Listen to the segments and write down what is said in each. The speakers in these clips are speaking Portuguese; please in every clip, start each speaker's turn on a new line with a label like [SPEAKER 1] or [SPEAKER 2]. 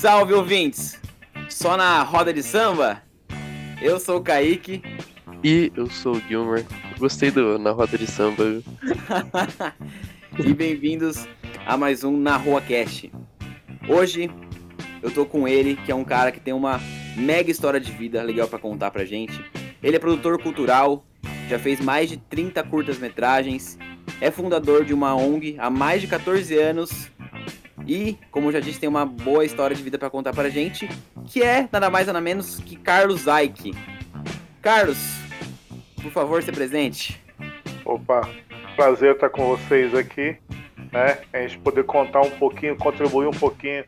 [SPEAKER 1] Salve ouvintes! Só na roda de samba? Eu sou o Kaique.
[SPEAKER 2] E eu sou o Gilmer. Gostei do Na Roda de Samba.
[SPEAKER 1] e bem-vindos a mais um Na Rua Cast. Hoje eu tô com ele, que é um cara que tem uma mega história de vida legal para contar pra gente. Ele é produtor cultural, já fez mais de 30 curtas-metragens, é fundador de uma ONG há mais de 14 anos e, como já disse, tem uma boa história de vida para contar pra gente, que é nada mais nada menos que Carlos Ike. Carlos, por favor, se presente.
[SPEAKER 3] Opa, prazer estar com vocês aqui, né? A gente poder contar um pouquinho, contribuir um pouquinho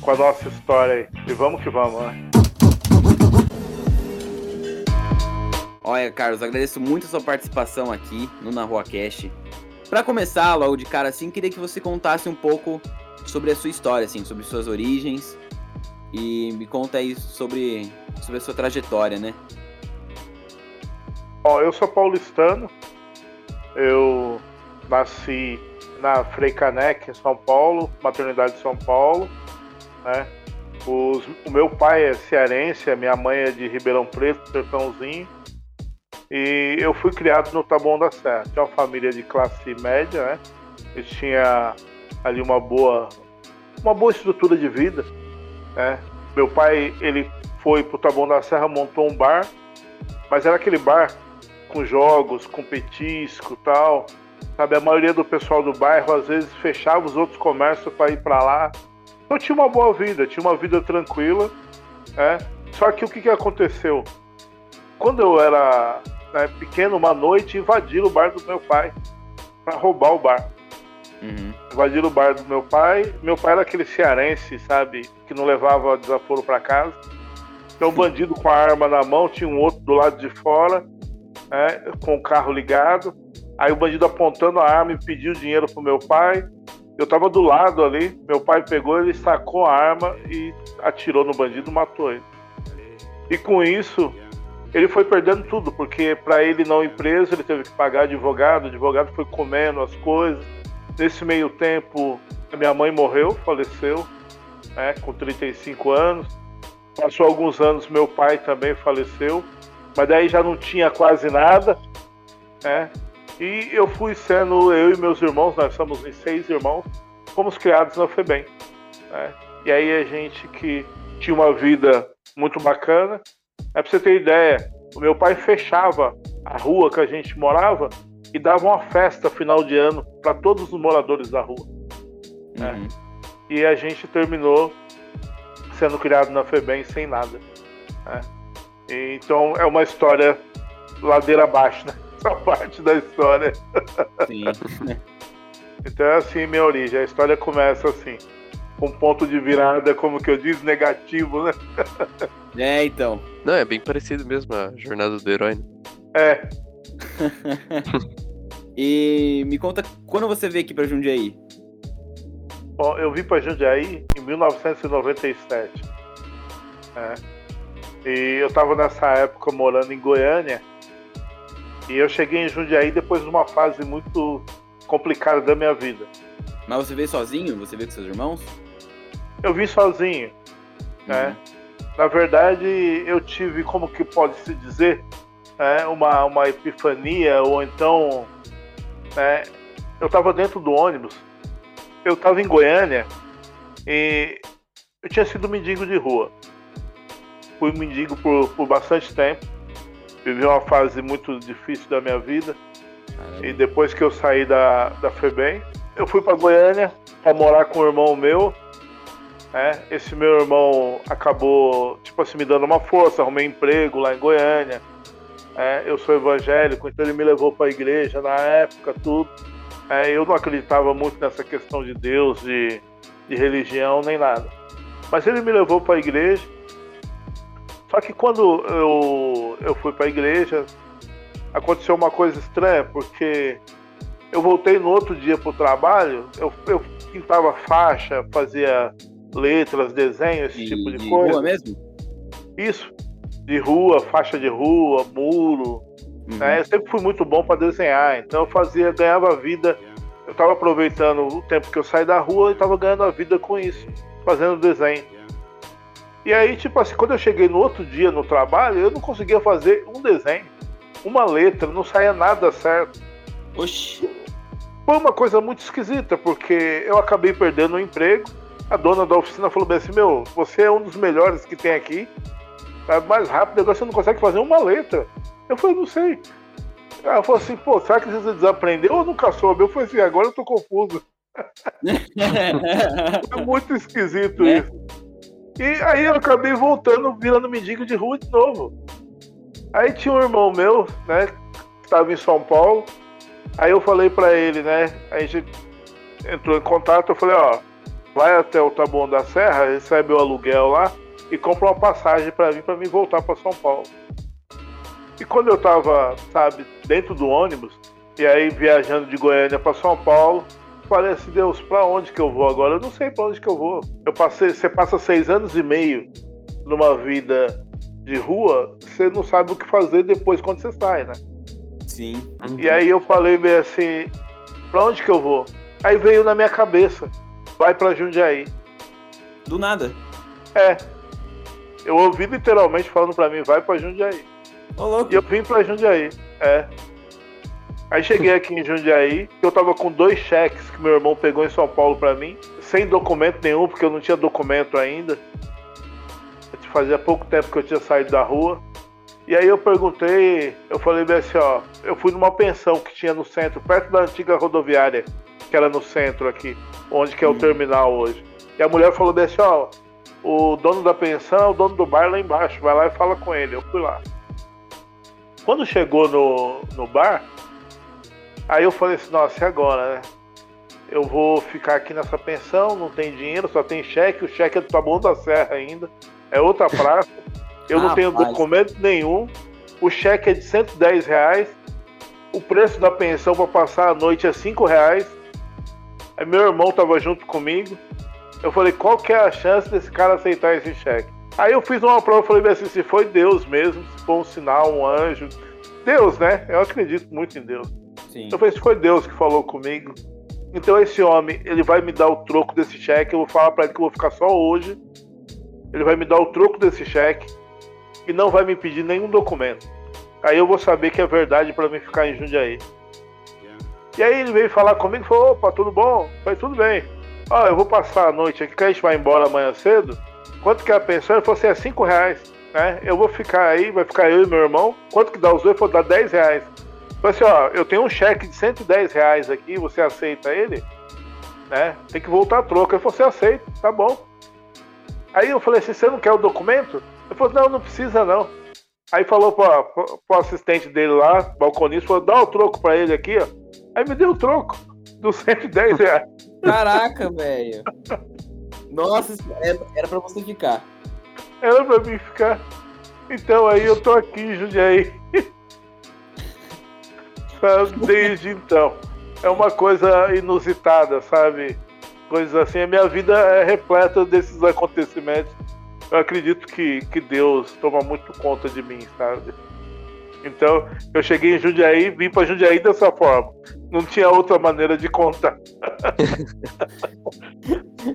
[SPEAKER 3] com a nossa história aí. E vamos que vamos, né?
[SPEAKER 1] Olha, Carlos, agradeço muito a sua participação aqui no Na Rua Cast. Para começar, logo de cara assim, queria que você contasse um pouco sobre a sua história, assim, sobre suas origens e me conta aí sobre, sobre a sua trajetória, né?
[SPEAKER 3] Bom, eu sou paulistano. Eu nasci na Frei Caneca, em São Paulo, maternidade de São Paulo, né? Os, o meu pai é cearense, a minha mãe é de Ribeirão Preto, Sertãozinho. E eu fui criado no Taboão da Serra. Tinha uma família de classe média, né? Eu tinha ali uma boa, uma boa estrutura de vida, né? Meu pai, ele foi pro Taboão da Serra, montou um bar, mas era aquele bar com jogos, com petisco tal. Sabe, a maioria do pessoal do bairro às vezes fechava os outros comércios para ir para lá. Então tinha uma boa vida, tinha uma vida tranquila, né? Só que o que, que aconteceu? Quando eu era né, pequeno, uma noite, invadiram o bar do meu pai para roubar o bar. Uhum. Invadiram o bar do meu pai. Meu pai era aquele cearense, sabe, que não levava desaforo para casa. Então, um bandido com a arma na mão, tinha um outro do lado de fora né, com o carro ligado. Aí o bandido apontando a arma e pediu dinheiro pro meu pai. Eu tava do lado ali, meu pai pegou, ele sacou a arma e atirou no bandido, matou ele. E com isso, ele foi perdendo tudo, porque para ele não ir preso, ele teve que pagar advogado, o advogado foi comendo as coisas. Nesse meio tempo, a minha mãe morreu, faleceu, né, com 35 anos. Passou alguns anos, meu pai também faleceu mas daí já não tinha quase nada, né? E eu fui sendo, eu e meus irmãos, nós somos em seis irmãos, fomos criados na FEBEM. Né? E aí a gente que tinha uma vida muito bacana. É pra você ter ideia, o meu pai fechava a rua que a gente morava e dava uma festa final de ano para todos os moradores da rua. Né? Uhum. E a gente terminou sendo criado na FEBEM sem nada. Né? Então é uma história ladeira abaixo, né? Essa parte da história. Sim. então é assim minha origem. A história começa assim. Com um ponto de virada, como que eu disse, negativo, né?
[SPEAKER 1] É, então.
[SPEAKER 2] Não, é bem parecido mesmo a jornada do herói. Né?
[SPEAKER 3] É.
[SPEAKER 1] e me conta, quando você veio aqui pra Jundiaí?
[SPEAKER 3] Bom, eu vim pra Jundiaí em 1997. É. E eu estava nessa época morando em Goiânia. E eu cheguei em Jundiaí depois de uma fase muito complicada da minha vida.
[SPEAKER 1] Mas você veio sozinho? Você veio com seus irmãos?
[SPEAKER 3] Eu vim sozinho. Né? Uhum. Na verdade, eu tive, como que pode se dizer, né, uma, uma epifania, ou então. Né, eu estava dentro do ônibus. Eu estava em Goiânia e eu tinha sido mendigo de rua fui mendigo por, por bastante tempo. Vivi uma fase muito difícil da minha vida. Caramba. E depois que eu saí da, da FEBEM, eu fui para Goiânia para morar com um irmão meu. É, esse meu irmão acabou, tipo assim, me dando uma força, arrumei emprego lá em Goiânia. É, eu sou evangélico, então ele me levou para a igreja na época, tudo. É, eu não acreditava muito nessa questão de Deus, de, de religião, nem nada. Mas ele me levou para a igreja só que quando eu, eu fui para a igreja, aconteceu uma coisa estranha, porque eu voltei no outro dia para o trabalho, eu, eu pintava faixa, fazia letras, desenhos, esse de, tipo de, coisa.
[SPEAKER 1] Rua mesmo?
[SPEAKER 3] Isso, de rua, faixa de rua, muro. Uhum. Né? Eu sempre fui muito bom para desenhar, então eu fazia, ganhava vida. Eu estava aproveitando o tempo que eu saí da rua e estava ganhando a vida com isso, fazendo desenho. E aí, tipo assim, quando eu cheguei no outro dia no trabalho, eu não conseguia fazer um desenho, uma letra, não saía nada certo.
[SPEAKER 1] Oxi.
[SPEAKER 3] Foi uma coisa muito esquisita, porque eu acabei perdendo o emprego. A dona da oficina falou bem assim: Meu, você é um dos melhores que tem aqui. Tá mais rápido, agora você não consegue fazer uma letra. Eu falei: Não sei. Ela falou assim: Pô, será que você desaprendeu ou nunca soube? Eu falei assim: Agora eu tô confuso. é muito esquisito é. isso. E aí eu acabei voltando, virando mendigo de rua de novo. Aí tinha um irmão meu, né, que estava em São Paulo. Aí eu falei para ele, né, a gente entrou em contato, eu falei, ó, vai até o Taboão da Serra, recebe o aluguel lá e compra uma passagem para mim, para mim voltar para São Paulo. E quando eu tava, sabe, dentro do ônibus, e aí viajando de Goiânia para São Paulo, falei assim, Deus, para onde que eu vou agora? Eu não sei para onde que eu vou. Eu passei, você passa seis anos e meio numa vida de rua, você não sabe o que fazer depois quando você sai, né?
[SPEAKER 1] Sim.
[SPEAKER 3] E aí eu falei meio assim, para onde que eu vou? Aí veio na minha cabeça, vai para Jundiaí.
[SPEAKER 1] Do nada.
[SPEAKER 3] É. Eu ouvi literalmente falando para mim, vai para Jundiaí.
[SPEAKER 1] Louco.
[SPEAKER 3] E eu vim para Jundiaí. É. Aí cheguei aqui em Jundiaí, eu tava com dois cheques que meu irmão pegou em São Paulo para mim, sem documento nenhum, porque eu não tinha documento ainda. Fazia pouco tempo que eu tinha saído da rua. E aí eu perguntei, eu falei bem assim, ó, eu fui numa pensão que tinha no centro, perto da antiga rodoviária, que era no centro aqui, onde que é o hum. terminal hoje. E a mulher falou bem assim, ó, o dono da pensão é o dono do bar lá embaixo, vai lá e fala com ele. Eu fui lá. Quando chegou no, no bar, Aí eu falei assim, nossa, e agora, né? Eu vou ficar aqui nessa pensão, não tem dinheiro, só tem cheque, o cheque é do Taboão da Serra ainda, é outra praça, eu não tenho documento nenhum, o cheque é de 110 reais, o preço da pensão para passar a noite é 5 reais, aí meu irmão tava junto comigo, eu falei, qual que é a chance desse cara aceitar esse cheque? Aí eu fiz uma prova, falei assim, se foi Deus mesmo, se foi um sinal, um anjo, Deus, né? Eu acredito muito em Deus. Sim. Eu falei, se foi Deus que falou comigo. Então esse homem, ele vai me dar o troco desse cheque, eu vou falar para ele que eu vou ficar só hoje. Ele vai me dar o troco desse cheque e não vai me pedir nenhum documento. Aí eu vou saber que é verdade para mim ficar em Jundiaí. E aí ele veio falar comigo e falou, opa, tudo bom? Eu falei, tudo bem. Ó, eu vou passar a noite aqui, que a gente vai embora amanhã cedo. Quanto que é a pensão? Ele falou assim, é 5 reais. Né? Eu vou ficar aí, vai ficar eu e meu irmão. Quanto que dá os dois? Ele falou, dá 10 reais. Falei assim, ó, eu tenho um cheque de 110 reais aqui, você aceita ele? Né? Tem que voltar a troca. Ele falou, você aceita, tá bom. Aí eu falei assim, você não quer o documento? Ele falou, não, não precisa não. Aí falou para o assistente dele lá, balconista, falou, dá o troco para ele aqui, ó. Aí me deu o troco dos 110 reais.
[SPEAKER 1] Caraca, velho. Nossa, era para você ficar.
[SPEAKER 3] Era para mim ficar. Então aí eu tô aqui, Jundiaí. desde então. É uma coisa inusitada, sabe? Coisas assim. A minha vida é repleta desses acontecimentos. Eu acredito que, que Deus toma muito conta de mim, sabe? Então, eu cheguei em Jundiaí, vim para Jundiaí dessa forma. Não tinha outra maneira de contar.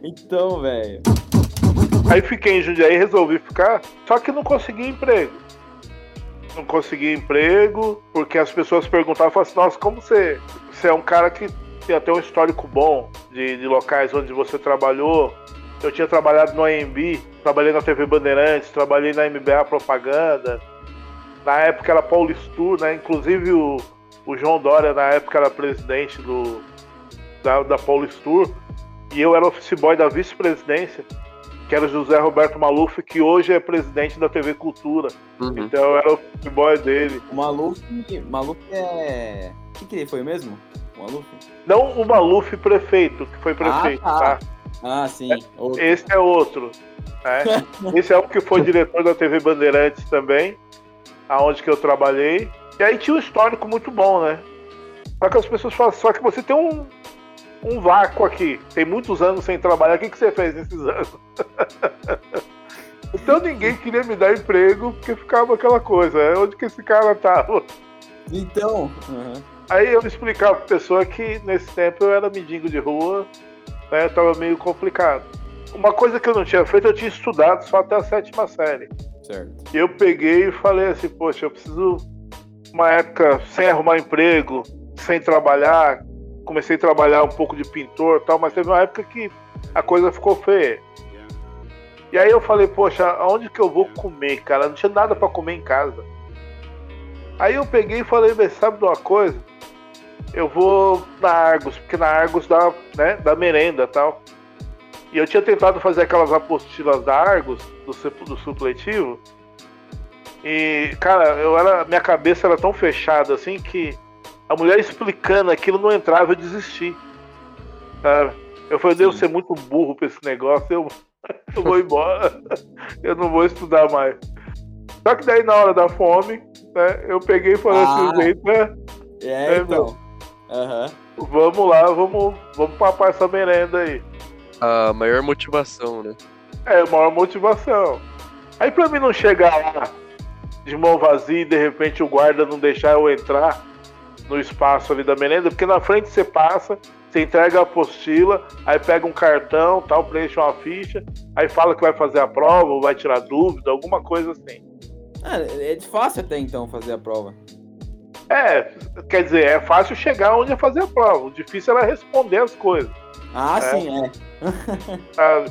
[SPEAKER 1] então, velho.
[SPEAKER 3] Aí fiquei em Jundiaí, resolvi ficar, só que não consegui emprego não conseguia emprego, porque as pessoas perguntavam, falavam assim, nossa, como você, você é um cara que tem até um histórico bom de, de locais onde você trabalhou. Eu tinha trabalhado no AMB, trabalhei na TV Bandeirantes, trabalhei na MBA Propaganda. Na época era Paulistur, né? Inclusive o, o João Dória, na época, era presidente do, da, da Paulistur. E eu era office boy da vice-presidência que era o José Roberto Maluf, que hoje é presidente da TV Cultura. Uhum. Então eu era o futebol dele.
[SPEAKER 1] O Maluf, Maluf é. O que, que ele foi mesmo? O Maluf?
[SPEAKER 3] Não o Maluf prefeito, que foi prefeito,
[SPEAKER 1] ah,
[SPEAKER 3] tá? tá?
[SPEAKER 1] Ah, sim.
[SPEAKER 3] Outro. Esse é outro. Né? Esse é o que foi diretor da TV Bandeirantes também, aonde que eu trabalhei. E aí tinha um histórico muito bom, né? Só que as pessoas falam, só que você tem um, um vácuo aqui. Tem muitos anos sem trabalhar. O que, que você fez nesses anos? então ninguém queria me dar emprego porque ficava aquela coisa. É, onde que esse cara tava?
[SPEAKER 1] Então. Uhum.
[SPEAKER 3] Aí eu explicava pra pessoa que nesse tempo eu era mendigo de rua, né? Tava meio complicado. uma coisa que eu não tinha feito, eu tinha estudado só até a sétima série.
[SPEAKER 1] Certo.
[SPEAKER 3] E eu peguei e falei assim, poxa, eu preciso uma época sem arrumar emprego, sem trabalhar, comecei a trabalhar um pouco de pintor tal, mas teve uma época que a coisa ficou feia. E aí eu falei, poxa, aonde que eu vou comer, cara? Não tinha nada para comer em casa. Aí eu peguei e falei, sabe de uma coisa? Eu vou na Argos, porque na Argos dá, né, dá merenda tal. E eu tinha tentado fazer aquelas apostilas da Argos, do, do supletivo. E, cara, eu era, minha cabeça era tão fechada assim que a mulher explicando aquilo não entrava, eu desisti. Sabe? Eu falei, devo ser muito burro pra esse negócio, eu, eu vou embora. eu não vou estudar mais. Só que daí na hora da fome, né, eu peguei e falei assim, ah, assim, jeito, né?
[SPEAKER 1] É, então. Uhum.
[SPEAKER 3] Vamos lá, vamos, vamos papar essa merenda aí.
[SPEAKER 2] A maior motivação, né?
[SPEAKER 3] É, a maior motivação. Aí pra mim não chegar lá de mão vazia e de repente o guarda não deixar eu entrar no espaço ali da merenda, porque na frente você passa, você entrega a apostila, aí pega um cartão, tal, preenche uma ficha, aí fala que vai fazer a prova, ou vai tirar dúvida, alguma coisa assim.
[SPEAKER 1] É, é fácil até então fazer a prova.
[SPEAKER 3] É, quer dizer, é fácil chegar onde é fazer a prova, o difícil era responder as coisas.
[SPEAKER 1] Ah, é. sim, é.
[SPEAKER 3] ah,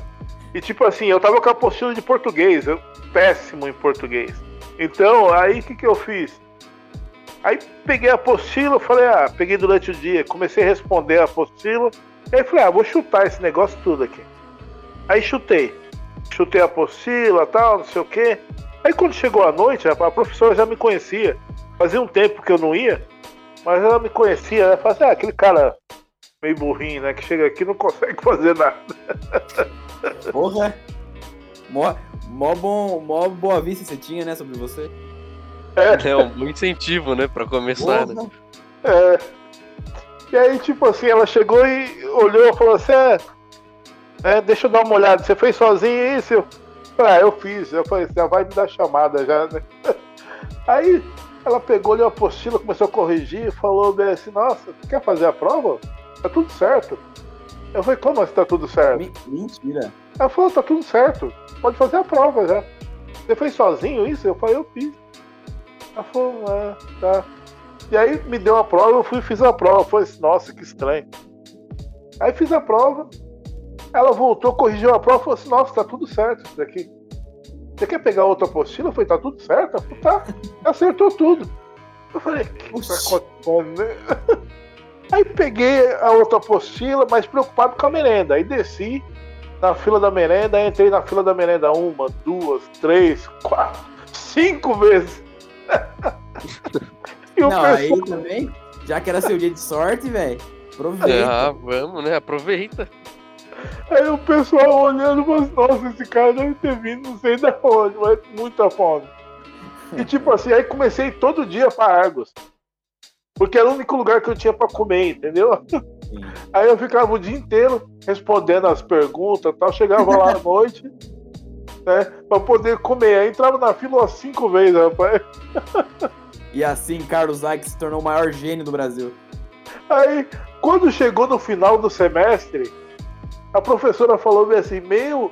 [SPEAKER 3] e tipo assim, eu tava com a apostila de português, eu péssimo em português. Então, aí o que, que eu fiz? Aí peguei a apostila, falei, ah, peguei durante o dia, comecei a responder a apostila, aí falei, ah, vou chutar esse negócio tudo aqui. Aí chutei. Chutei a apostila tal, não sei o quê. Aí quando chegou a noite, a professora já me conhecia. Fazia um tempo que eu não ia, mas ela me conhecia, né? Falei assim, ah, aquele cara meio burrinho, né? Que chega aqui e não consegue fazer nada.
[SPEAKER 1] Porra! Mó, mó, bom, mó boa vista você tinha, né, sobre você.
[SPEAKER 2] É, é um incentivo, né, pra começar, né?
[SPEAKER 3] É. E aí, tipo assim, ela chegou e olhou e falou assim, é, é, deixa eu dar uma olhada, você fez sozinho isso? Eu falei, ah, eu fiz. Eu falei, você vai me dar chamada já, né? Aí ela pegou ali a apostila, começou a corrigir e falou bem assim, nossa, quer fazer a prova? Tá tudo certo. Eu falei, como assim tá tudo certo?
[SPEAKER 1] Mentira.
[SPEAKER 3] Ela falou, tá tudo certo. Pode fazer a prova já. Você fez sozinho isso? Eu falei, eu fiz. Ela falou, ah, tá. E aí me deu a prova, eu fui e fiz a prova. Foi assim, nossa, que estranho. Aí fiz a prova. Ela voltou, corrigiu a prova e falou assim, nossa, tá tudo certo isso daqui. Você quer pegar outra apostila? Eu falei, tá tudo certo? Tá. Acertou tudo. Eu falei, que tá acontecendo, né? Aí peguei a outra apostila, mas preocupado com a merenda. Aí desci na fila da merenda, entrei na fila da merenda uma, duas, três, quatro, cinco vezes.
[SPEAKER 1] e o Não, pessoal... aí também, já que era seu dia de sorte, velho, aproveita.
[SPEAKER 2] Ah, vamos, né? Aproveita.
[SPEAKER 3] Aí o pessoal olhando, mas nossa, esse cara deve ter vindo não sei da onde, mas muita fome. E tipo assim, aí comecei todo dia para Argos. Porque era o único lugar que eu tinha para comer, entendeu? Sim. Aí eu ficava o dia inteiro respondendo as perguntas tal. Chegava lá à noite, né? Pra poder comer. Aí entrava na fila umas cinco vezes, rapaz.
[SPEAKER 1] E assim, Carlos Ike se tornou o maior gênio do Brasil.
[SPEAKER 3] Aí, quando chegou no final do semestre, a professora falou assim: Meu,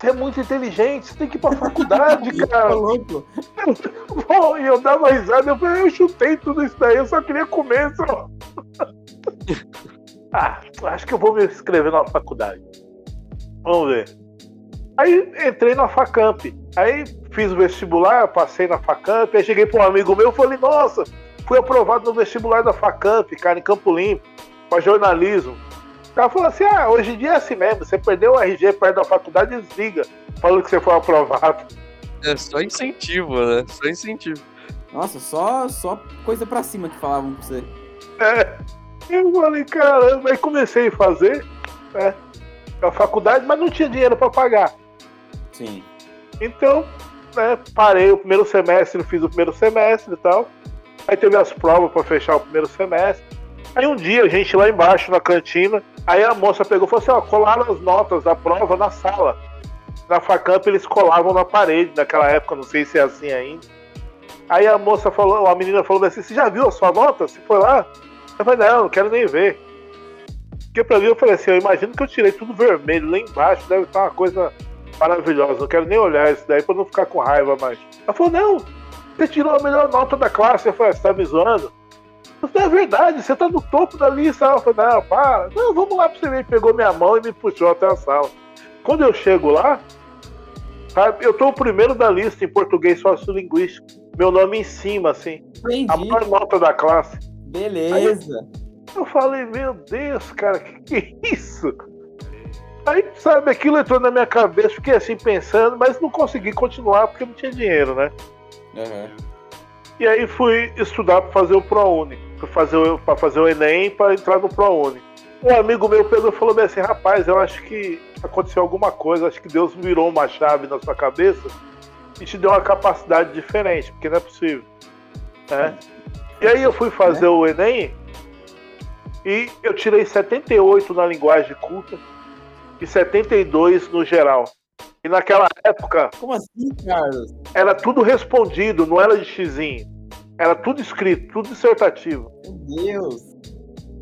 [SPEAKER 3] você é muito inteligente, você tem que ir pra faculdade, cara. louco. Bom, e eu dava risada, eu falei, eu chutei tudo isso daí, eu só queria comer só. ah, acho que eu vou me inscrever na faculdade. Vamos ver. Aí entrei na Facamp. Aí fiz o vestibular, passei na Facamp, aí cheguei para um amigo meu e falei, nossa, fui aprovado no vestibular da Facamp, cara, em Campo Limpo, para jornalismo. O cara falou assim: ah, hoje em dia é assim mesmo, você perdeu o RG perto da faculdade, desliga. Falou que você foi aprovado.
[SPEAKER 2] É só incentivo, né? Só incentivo.
[SPEAKER 1] Nossa, só, só coisa pra cima que falavam pra você.
[SPEAKER 3] É. Eu falei, caramba, aí comecei a fazer, né? A faculdade, mas não tinha dinheiro pra pagar.
[SPEAKER 1] Sim.
[SPEAKER 3] Então, né, parei o primeiro semestre, fiz o primeiro semestre e tal. Aí teve as provas para fechar o primeiro semestre. Aí um dia a gente lá embaixo na cantina, aí a moça pegou e falou assim: ó, colaram as notas da prova na sala. Na Facamp eles colavam na parede naquela época, não sei se é assim ainda. Aí a moça falou, a menina falou assim: você já viu a sua nota? Você foi lá? Eu falei: não, não quero nem ver. Porque pra mim eu falei assim, eu imagino que eu tirei tudo vermelho lá embaixo, deve estar uma coisa maravilhosa. Não quero nem olhar isso daí pra não ficar com raiva mais. Ela falou, não, você tirou a melhor nota da classe. Eu falei, você tá me zoando? Isso é verdade, você tá no topo da lista. Ela falou, não, para. Não, vamos lá pra você ver. Pegou minha mão e me puxou até a sala. Quando eu chego lá, eu tô o primeiro da lista em português sociolinguístico. Meu nome em cima, assim.
[SPEAKER 1] Entendi.
[SPEAKER 3] A maior nota da classe.
[SPEAKER 1] Beleza.
[SPEAKER 3] Eu falei, meu Deus, cara, que que é isso? Aí, sabe, aquilo entrou na minha cabeça, fiquei assim pensando, mas não consegui continuar porque não tinha dinheiro, né?
[SPEAKER 1] Uhum.
[SPEAKER 3] E aí fui estudar para fazer o ProUni, para fazer, fazer o Enem para entrar no ProUni. Um amigo meu pegou falou assim, rapaz, eu acho que aconteceu alguma coisa, acho que Deus virou uma chave na sua cabeça e te deu uma capacidade diferente, porque não é possível. né? E aí eu fui fazer o Enem e eu tirei 78 na linguagem culta e 72 no geral. E naquela época
[SPEAKER 1] Como assim, Carlos?
[SPEAKER 3] era tudo respondido, não era de xizinho. Era tudo escrito, tudo dissertativo.
[SPEAKER 1] Meu Deus.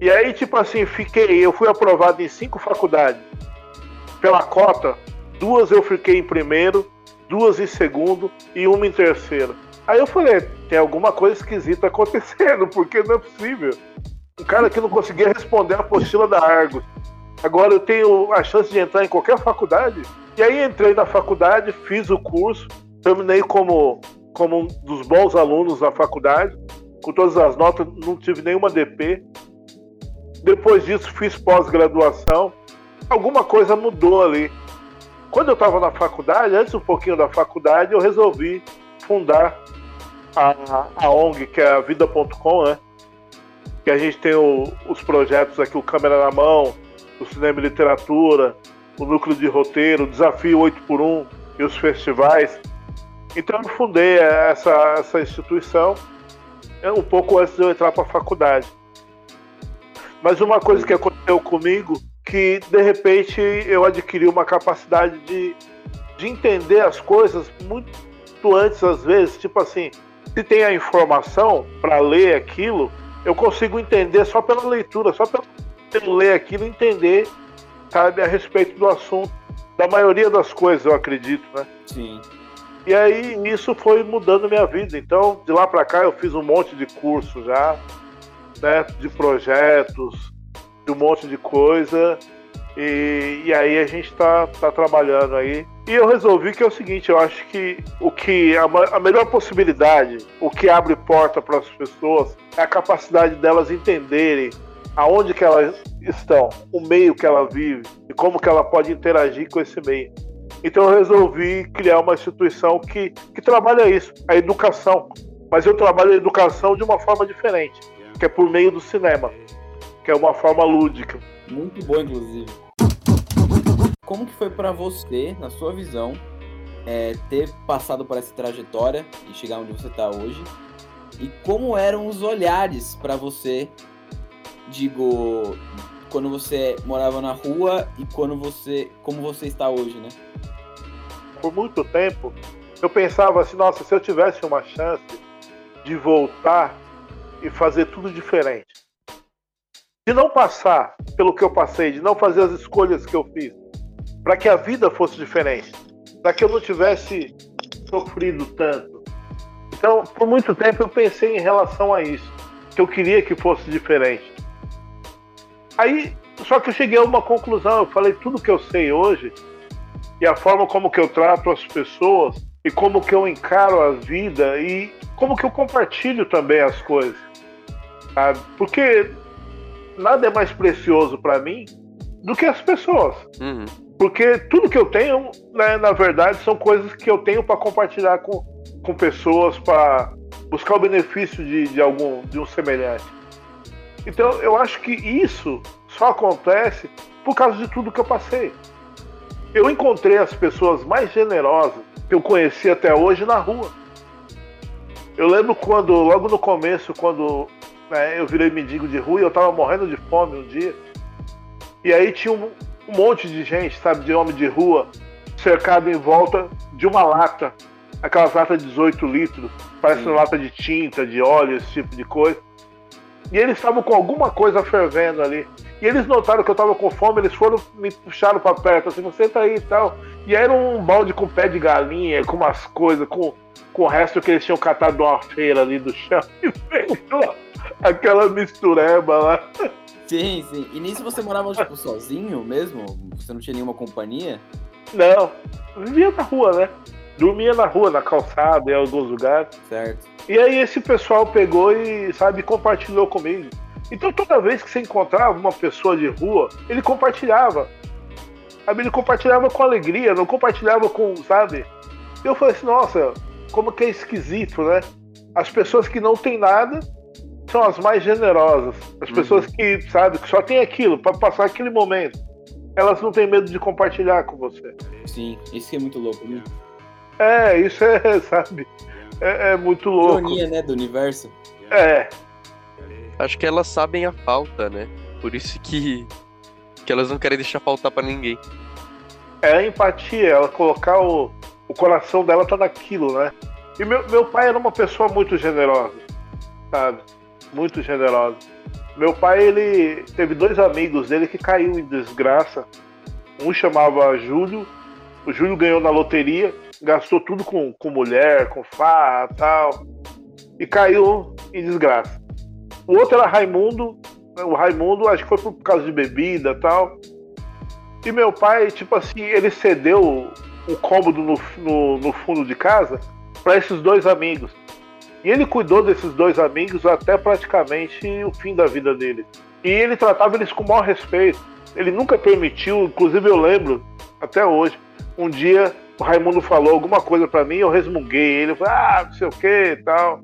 [SPEAKER 3] E aí, tipo assim, fiquei, eu fui aprovado em cinco faculdades. Pela cota, duas eu fiquei em primeiro, duas em segundo e uma em terceiro. Aí eu falei, tem alguma coisa esquisita acontecendo, porque não é possível. Um cara que não conseguia responder a apostila da Argos. Agora eu tenho a chance de entrar em qualquer faculdade. E aí entrei na faculdade, fiz o curso, terminei como, como um dos bons alunos da faculdade, com todas as notas, não tive nenhuma DP. Depois disso, fiz pós-graduação. Alguma coisa mudou ali. Quando eu estava na faculdade, antes um pouquinho da faculdade, eu resolvi fundar a, a ONG, que é a Vida.com, né? Que a gente tem o- os projetos aqui, o Câmera na Mão, o Cinema e Literatura, o Núcleo de Roteiro, o Desafio 8x1 e os festivais. Então eu fundei essa, essa instituição é, um pouco antes de eu entrar para a faculdade. Mas uma coisa que aconteceu comigo, que de repente eu adquiri uma capacidade de, de entender as coisas muito antes, às vezes, tipo assim, se tem a informação para ler aquilo, eu consigo entender só pela leitura, só pelo ler aquilo entender, sabe, a respeito do assunto, da maioria das coisas, eu acredito, né?
[SPEAKER 1] Sim.
[SPEAKER 3] E aí isso foi mudando minha vida. Então, de lá para cá eu fiz um monte de curso já, né, de projetos, de um monte de coisa. E, e aí a gente tá, tá trabalhando aí. E eu resolvi que é o seguinte, eu acho que o que a, a melhor possibilidade, o que abre porta para as pessoas é a capacidade delas entenderem aonde que elas estão, o meio que ela vive e como que ela pode interagir com esse meio. Então eu resolvi criar uma instituição que, que trabalha isso, a educação. Mas eu trabalho a educação de uma forma diferente, que é por meio do cinema, que é uma forma lúdica.
[SPEAKER 1] Muito bom, inclusive. Como que foi pra você, na sua visão, é, ter passado por essa trajetória e chegar onde você tá hoje? E como eram os olhares pra você, digo, quando você morava na rua e quando você, como você está hoje, né?
[SPEAKER 3] Por muito tempo, eu pensava assim, nossa, se eu tivesse uma chance de voltar e fazer tudo diferente. De não passar pelo que eu passei, de não fazer as escolhas que eu fiz, para que a vida fosse diferente, para que eu não tivesse sofrido tanto. Então, por muito tempo eu pensei em relação a isso, que eu queria que fosse diferente. Aí, só que eu cheguei a uma conclusão, eu falei tudo que eu sei hoje e a forma como que eu trato as pessoas e como que eu encaro a vida e como que eu compartilho também as coisas. sabe? Porque nada é mais precioso para mim do que as pessoas.
[SPEAKER 2] Uhum.
[SPEAKER 3] Porque tudo que eu tenho, né, na verdade, são coisas que eu tenho para compartilhar com, com pessoas, para buscar o benefício de, de algum de um semelhante. Então, eu acho que isso só acontece por causa de tudo que eu passei. Eu encontrei as pessoas mais generosas que eu conheci até hoje na rua. Eu lembro quando, logo no começo, quando né, eu virei mendigo de rua e eu tava morrendo de fome um dia. E aí tinha um, um monte de gente, sabe, de homem de rua, cercado em volta de uma lata. Aquelas latas de 18 litros, parece uma lata de tinta, de óleo, esse tipo de coisa. E eles estavam com alguma coisa fervendo ali. E eles notaram que eu tava com fome, eles foram me puxaram pra perto, assim, tá aí e tal. E era um balde com pé de galinha, com umas coisas, com, com o resto que eles tinham catado de uma feira ali do chão. E veio aquela mistureba lá.
[SPEAKER 1] Sim, sim. E nisso você morava, tipo, sozinho mesmo? Você não tinha nenhuma companhia?
[SPEAKER 3] Não, vivia na rua, né? Dormia na rua, na calçada, em alguns lugares.
[SPEAKER 1] Certo.
[SPEAKER 3] E aí esse pessoal pegou e, sabe, compartilhou comigo. Então toda vez que você encontrava uma pessoa de rua, ele compartilhava. Sabe, ele compartilhava com alegria, não compartilhava com, sabe? Eu falei assim, nossa, como que é esquisito, né? As pessoas que não têm nada são as mais generosas. As pessoas
[SPEAKER 1] Uhum.
[SPEAKER 3] que, sabe, que só tem aquilo para passar aquele momento. Elas não têm medo de compartilhar com você.
[SPEAKER 1] Sim, isso é muito louco, né?
[SPEAKER 3] É, isso é, sabe, é, é muito louco.
[SPEAKER 1] Ironia, né, do universo.
[SPEAKER 3] É,
[SPEAKER 2] Acho que elas sabem a falta, né? Por isso que, que elas não querem deixar faltar pra ninguém.
[SPEAKER 3] é a empatia, ela colocar o, o coração dela tá naquilo, né? E meu, meu pai era uma pessoa muito generosa, sabe? Muito generosa. Meu pai, ele teve dois amigos dele que caiu em desgraça. Um chamava Júlio, o Júlio ganhou na loteria, gastou tudo com, com mulher, com farra tal, e caiu em desgraça. O outro era Raimundo, o Raimundo acho que foi por causa de bebida tal. E meu pai, tipo assim, ele cedeu um cômodo no, no, no fundo de casa para esses dois amigos. E ele cuidou desses dois amigos até praticamente o fim da vida dele. E ele tratava eles com o maior respeito. Ele nunca permitiu, inclusive eu lembro, até hoje, um dia o Raimundo falou alguma coisa para mim, eu resmunguei ele, falei, ah, não sei o que e tal.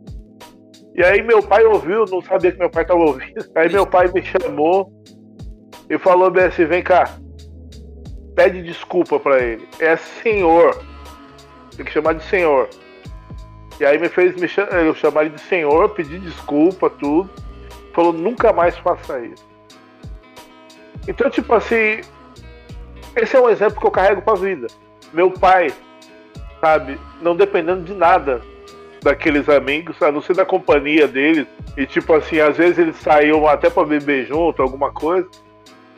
[SPEAKER 3] E aí meu pai ouviu, não sabia que meu pai estava ouvindo. Aí meu pai me chamou e falou bem assim, vem cá, pede desculpa para ele. É senhor. Tem que chamar de senhor. E aí me fez me cha- eu chamar ele de senhor, pedir desculpa, tudo. Falou, nunca mais faça isso. Então, tipo assim, esse é um exemplo que eu carrego pra vida. Meu pai, sabe, não dependendo de nada daqueles amigos, a não ser da companhia deles. E tipo assim, às vezes eles saíam até pra beber junto, alguma coisa.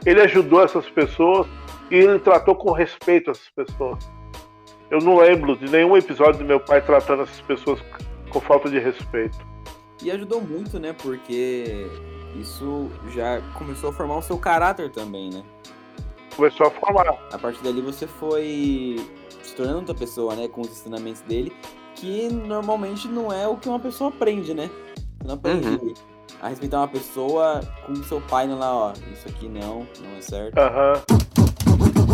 [SPEAKER 3] Ele ajudou essas pessoas e ele tratou com respeito essas pessoas. Eu não lembro de nenhum episódio do meu pai tratando essas pessoas com falta de respeito.
[SPEAKER 1] E ajudou muito, né? Porque isso já começou a formar o seu caráter também, né?
[SPEAKER 3] Começou a formar.
[SPEAKER 1] A partir dali você foi se tornando outra pessoa, né? Com os ensinamentos dele, que normalmente não é o que uma pessoa aprende, né? Você não aprende
[SPEAKER 2] Uhum.
[SPEAKER 1] a respeitar uma pessoa com o seu pai não lá, ó. Isso aqui não, não é certo.
[SPEAKER 3] Aham.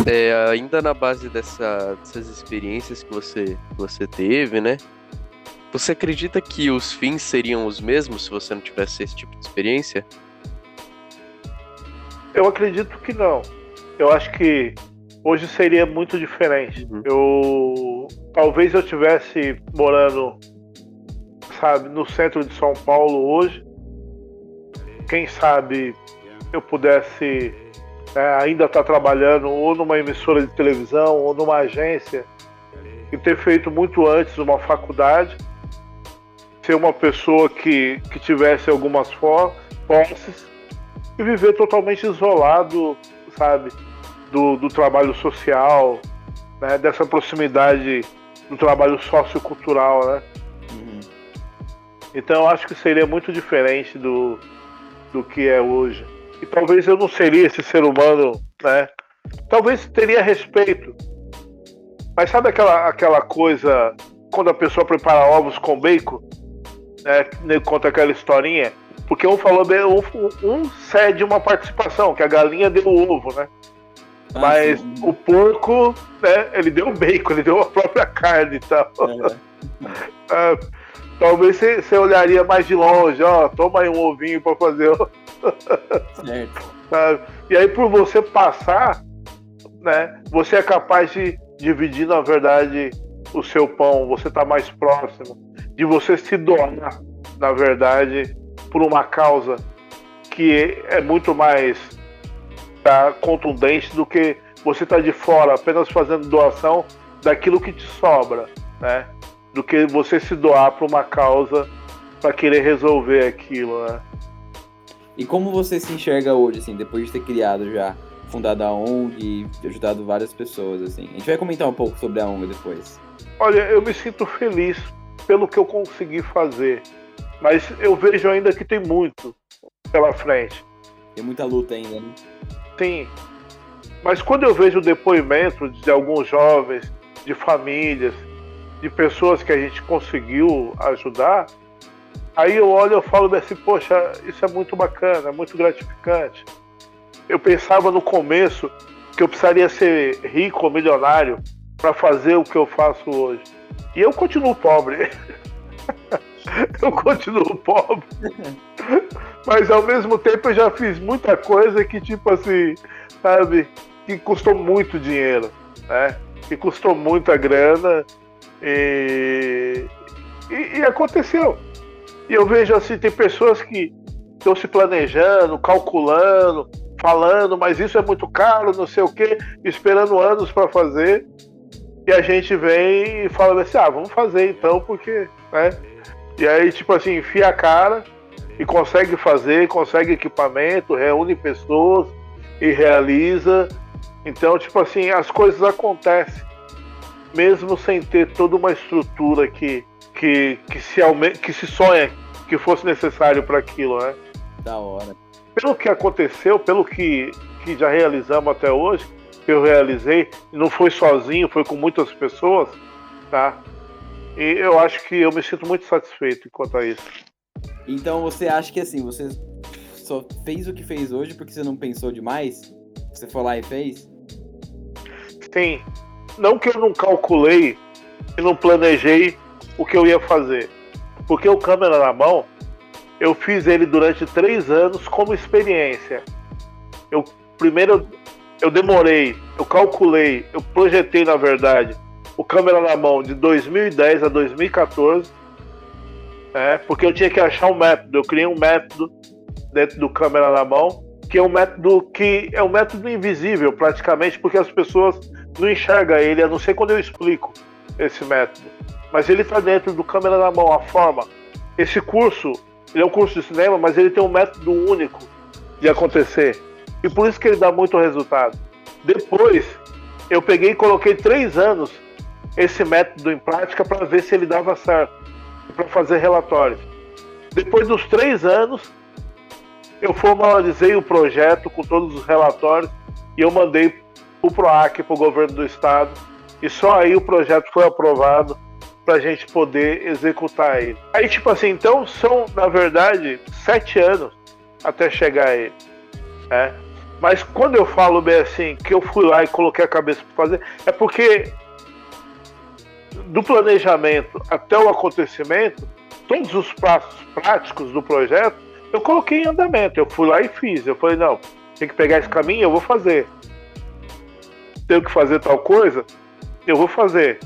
[SPEAKER 2] É, ainda na base dessa- dessas experiências que você, que você teve, né? Você acredita que os fins seriam os mesmos se você não tivesse esse tipo de experiência?
[SPEAKER 3] Eu acredito que não. Eu acho que hoje seria muito diferente.
[SPEAKER 2] Uhum.
[SPEAKER 3] Eu talvez eu tivesse morando, sabe, no centro de São Paulo hoje. Quem sabe eu pudesse né, ainda estar trabalhando ou numa emissora de televisão ou numa agência e ter feito muito antes uma faculdade, ser uma pessoa que, que tivesse algumas posses e viver totalmente isolado, sabe, do, do trabalho social, né, dessa proximidade do trabalho sociocultural, né?
[SPEAKER 1] Uhum.
[SPEAKER 3] Então eu acho que seria muito diferente do, do que é hoje. E talvez eu não seria esse ser humano, né? Talvez teria respeito. Mas sabe aquela, aquela coisa quando a pessoa prepara ovos com bacon? Né? nem Conta aquela historinha. Porque um falou bem, um, um cede uma participação, que a galinha deu o ovo, né?
[SPEAKER 1] Ah,
[SPEAKER 3] Mas
[SPEAKER 1] sim.
[SPEAKER 3] o porco, né, ele deu o bacon, ele deu a própria carne e tal.
[SPEAKER 1] É.
[SPEAKER 3] Ah, talvez você olharia mais de longe, ó, toma aí um ovinho pra fazer,
[SPEAKER 1] certo.
[SPEAKER 3] E aí por você passar, né, você é capaz de dividir, na verdade, o seu pão, você tá mais próximo, de você se doar, na verdade, por uma causa que é muito mais tá, contundente do que você tá de fora apenas fazendo doação daquilo que te sobra, né? Do que você se doar para uma causa para querer resolver aquilo, né?
[SPEAKER 1] E como você se enxerga hoje, assim, depois de ter criado já, fundado a ONG e ajudado várias pessoas, assim? A gente vai comentar um pouco sobre a ONG depois.
[SPEAKER 3] Olha, eu me sinto feliz pelo que eu consegui fazer, mas eu vejo ainda que tem muito pela frente.
[SPEAKER 1] Tem muita luta ainda, né?
[SPEAKER 3] Sim. Mas quando eu vejo o depoimento de alguns jovens, de famílias, de pessoas que a gente conseguiu ajudar, aí eu olho e falo assim, poxa, isso é muito bacana, é muito gratificante. Eu pensava no começo que eu precisaria ser rico ou milionário para fazer o que eu faço hoje. E eu continuo pobre. eu continuo pobre. Mas ao mesmo tempo eu já fiz muita coisa que, tipo assim, sabe, que custou muito dinheiro, né? Que custou muita grana e, e, e aconteceu. E eu vejo assim, tem pessoas que estão se planejando, calculando, falando, mas isso é muito caro, não sei o quê, esperando anos para fazer. E a gente vem e fala assim, ah, vamos fazer então, porque, né? E aí, tipo assim, enfia a cara e consegue fazer, consegue equipamento, reúne pessoas e realiza. Então, tipo assim, as coisas acontecem, mesmo sem ter toda uma estrutura que, que, que, se, que se sonha que fosse necessário para aquilo, né?
[SPEAKER 1] Da hora.
[SPEAKER 3] Pelo que aconteceu, pelo que, que já realizamos até hoje, que eu realizei, não foi sozinho, foi com muitas pessoas, tá? E eu acho que eu me sinto muito satisfeito quanto a isso.
[SPEAKER 1] Então você acha que assim, você só fez o que fez hoje porque você não pensou demais? Você foi lá e fez?
[SPEAKER 3] Sim. Não que eu não calculei e não planejei o que eu ia fazer. Porque o câmera na mão, eu fiz ele durante três anos como experiência. Eu primeiro eu demorei, eu calculei, eu projetei na verdade o câmera na mão de 2010 a 2014, é, porque eu tinha que achar um método. Eu criei um método dentro do câmera na mão, que é um método que é um método invisível praticamente, porque as pessoas não enxergam ele, a não ser quando eu explico esse método. Mas ele está dentro do câmera na mão, a forma. Esse curso, ele é um curso de cinema, mas ele tem um método único de acontecer. E por isso que ele dá muito resultado. Depois, eu peguei e coloquei três anos esse método em prática para ver se ele dava certo, para fazer relatórios. Depois dos três anos, eu formalizei o projeto com todos os relatórios e eu mandei o PROAC, para o governo do estado, e só aí o projeto foi aprovado para a gente poder executar ele. Aí, tipo assim, então são, na verdade, sete anos até chegar a ele. Né? Mas quando eu falo bem assim, que eu fui lá e coloquei a cabeça para fazer, é porque do planejamento até o acontecimento, todos os passos práticos do projeto, eu coloquei em andamento. Eu fui lá e fiz. Eu falei, não, tem que pegar esse caminho, eu vou fazer. Tenho que fazer tal coisa, eu vou fazer.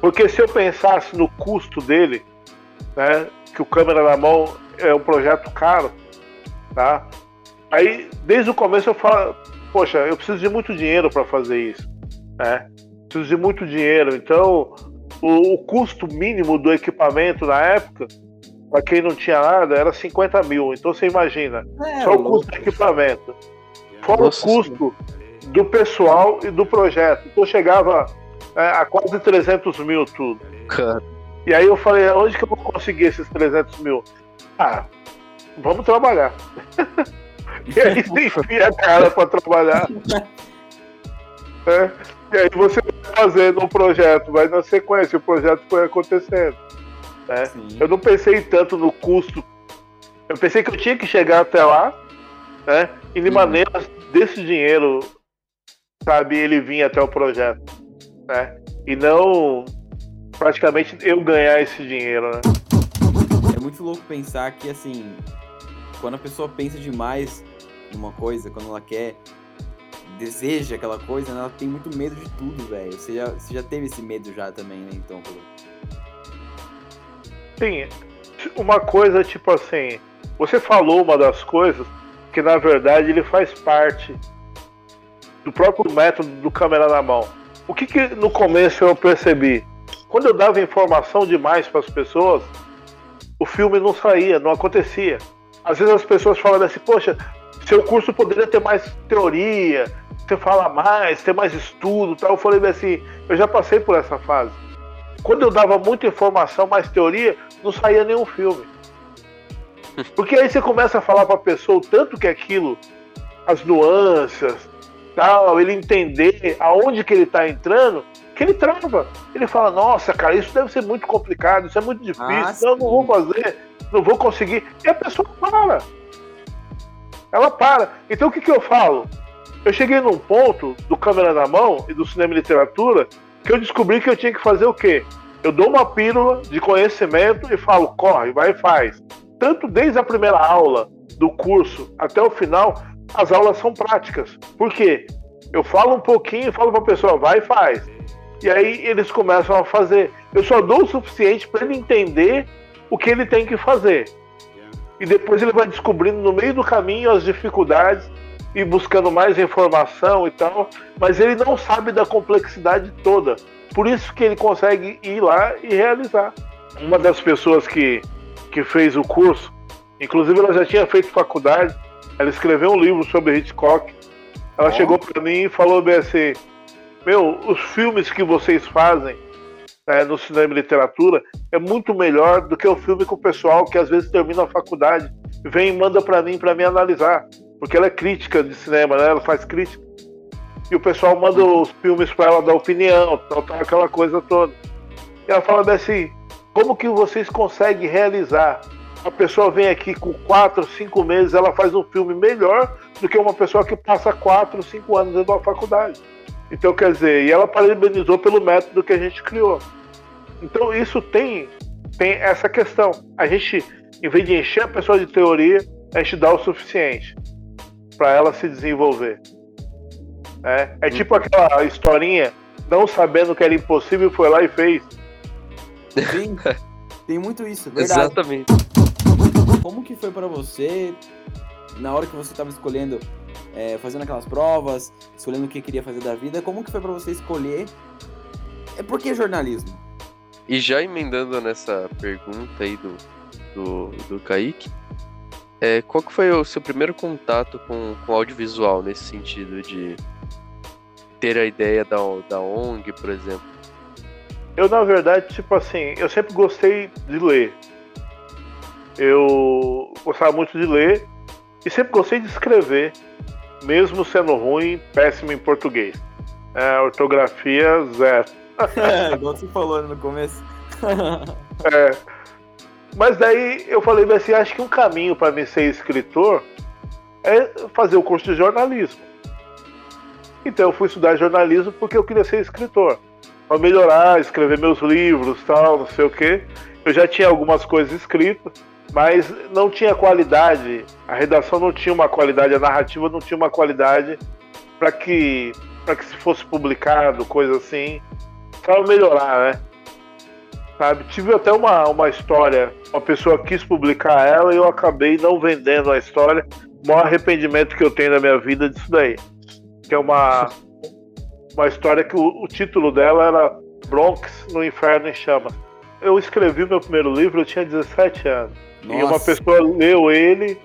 [SPEAKER 3] Porque se eu pensasse no custo dele, né, que o câmera na mão é um projeto caro, tá? Aí, desde o começo eu falo, poxa, eu preciso de muito dinheiro para fazer isso, né? Preciso de muito dinheiro. Então, o, o custo mínimo do equipamento na época, para quem não tinha nada, era 50 mil. Então, você imagina, é, só o custo do equipamento. Fora Nossa, o custo sim. do pessoal e do projeto. Então, chegava é, a quase 300 mil tudo.
[SPEAKER 2] Cara.
[SPEAKER 3] E aí eu falei, onde que eu vou conseguir esses 300 mil? Ah, vamos trabalhar. E aí você enfia a cara pra trabalhar. É. E aí você vai fazendo um projeto, vai na sequência, o projeto foi acontecendo. Né? Eu não pensei tanto no custo. Eu pensei que eu tinha que chegar até lá, né? E de maneira desse dinheiro, sabe, ele vinha até o projeto. Né? E não praticamente eu ganhar esse dinheiro, né?
[SPEAKER 1] É muito louco pensar que assim, quando a pessoa pensa demais numa coisa, quando ela quer, deseja aquela coisa, né, ela tem muito medo de tudo, velho. Você já, você já teve esse medo já também, né? Então,
[SPEAKER 3] Sim, uma coisa tipo assim, você falou uma das coisas que na verdade ele faz parte do próprio método do câmera na mão. O que, que no começo eu percebi? Quando eu dava informação demais para as pessoas, o filme não saía, não acontecia às vezes as pessoas falam assim, poxa, seu curso poderia ter mais teoria, você fala mais, ter mais estudo tal. Eu falei assim, eu já passei por essa fase. Quando eu dava muita informação, mais teoria, não saía nenhum filme. Porque aí você começa a falar para a pessoa o tanto que aquilo, as nuances, tal, ele entender aonde que ele está entrando, que ele trava. Ele fala, nossa, cara, isso deve ser muito complicado, isso é muito difícil, ah, não, não vou fazer, não vou conseguir. E a pessoa para. Ela para. Então o que, que eu falo? Eu cheguei num ponto do câmera na mão e do cinema e literatura que eu descobri que eu tinha que fazer o quê? Eu dou uma pílula de conhecimento e falo, corre, vai e faz. Tanto desde a primeira aula do curso até o final, as aulas são práticas. Por quê? Eu falo um pouquinho e falo para a pessoa, vai e faz. E aí eles começam a fazer. Eu só dou o suficiente para ele entender o que ele tem que fazer. E depois ele vai descobrindo no meio do caminho as dificuldades e buscando mais informação e tal, mas ele não sabe da complexidade toda. Por isso que ele consegue ir lá e realizar. Uma das pessoas que, que fez o curso, inclusive ela já tinha feito faculdade, ela escreveu um livro sobre Hitchcock. Ela oh. chegou para mim e falou bem assim: Meu, os filmes que vocês fazem é, no cinema e literatura é muito melhor do que o filme com o pessoal que às vezes termina a faculdade vem e manda para mim para me analisar porque ela é crítica de cinema, né? Ela faz crítica. E o pessoal manda os filmes para ela dar opinião, tal, tal, aquela coisa toda. E ela fala assim: como que vocês conseguem realizar? A pessoa vem aqui com quatro, cinco meses, ela faz um filme melhor do que uma pessoa que passa quatro, cinco anos dentro da faculdade. Então, quer dizer, e ela parabenizou pelo método que a gente criou. Então, isso tem, tem essa questão. A gente, em vez de encher a pessoa de teoria, a gente dá o suficiente para ela se desenvolver. É, é tipo aquela historinha, não sabendo que era impossível, foi lá e fez.
[SPEAKER 1] Sim, tem muito isso, verdade.
[SPEAKER 2] Exatamente.
[SPEAKER 1] Como que foi para você, na hora que você estava escolhendo, é, fazendo aquelas provas, escolhendo o que queria fazer da vida, como que foi para você escolher? É por que jornalismo?
[SPEAKER 2] E já emendando nessa pergunta aí do, do, do Kaique, é, qual que foi o seu primeiro contato com, com audiovisual nesse sentido de ter a ideia da, da ONG, por exemplo?
[SPEAKER 3] Eu, na verdade, tipo assim, eu sempre gostei de ler. Eu gostava muito de ler e sempre gostei de escrever, mesmo sendo ruim, péssimo em português. É, ortografia zero.
[SPEAKER 1] é, igual você falou no começo.
[SPEAKER 3] é. Mas daí eu falei assim, acho que um caminho para mim ser escritor é fazer o curso de jornalismo. Então eu fui estudar jornalismo porque eu queria ser escritor. Para melhorar, escrever meus livros, tal, não sei o quê. Eu já tinha algumas coisas escritas, mas não tinha qualidade. A redação não tinha uma qualidade, a narrativa não tinha uma qualidade para que para que se fosse publicado, coisa assim. Para melhorar, né? Sabe? Tive até uma, uma história, uma pessoa quis publicar ela e eu acabei não vendendo a história. O maior arrependimento que eu tenho na minha vida disso daí. Que é uma, uma história que o, o título dela era Bronx no Inferno em Chamas. Eu escrevi meu primeiro livro, eu tinha 17 anos. Nossa. E uma pessoa leu ele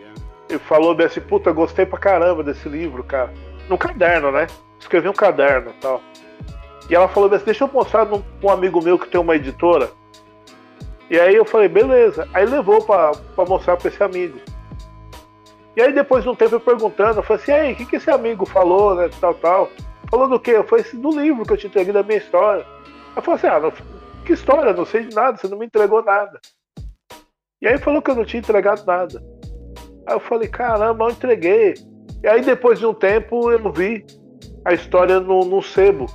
[SPEAKER 3] e falou assim, puta, gostei pra caramba desse livro, cara. Num caderno, né? Escrevi um caderno e tal. E ela falou assim, deixa eu mostrar pra um amigo meu que tem uma editora. E aí eu falei, beleza. Aí levou pra mostrar pra esse amigo. E aí depois de um tempo eu perguntando, eu falei assim, aí, o que, que esse amigo falou, né? Tal, tal. Falou do quê? Eu falei assim, do livro que eu te entreguei da minha história. Eu falei assim, ah, não, que história? Não sei de nada, você não me entregou nada. E aí falou que eu não tinha entregado nada. Aí eu falei, caramba, eu entreguei. E aí depois de um tempo eu vi a história no, no sebo.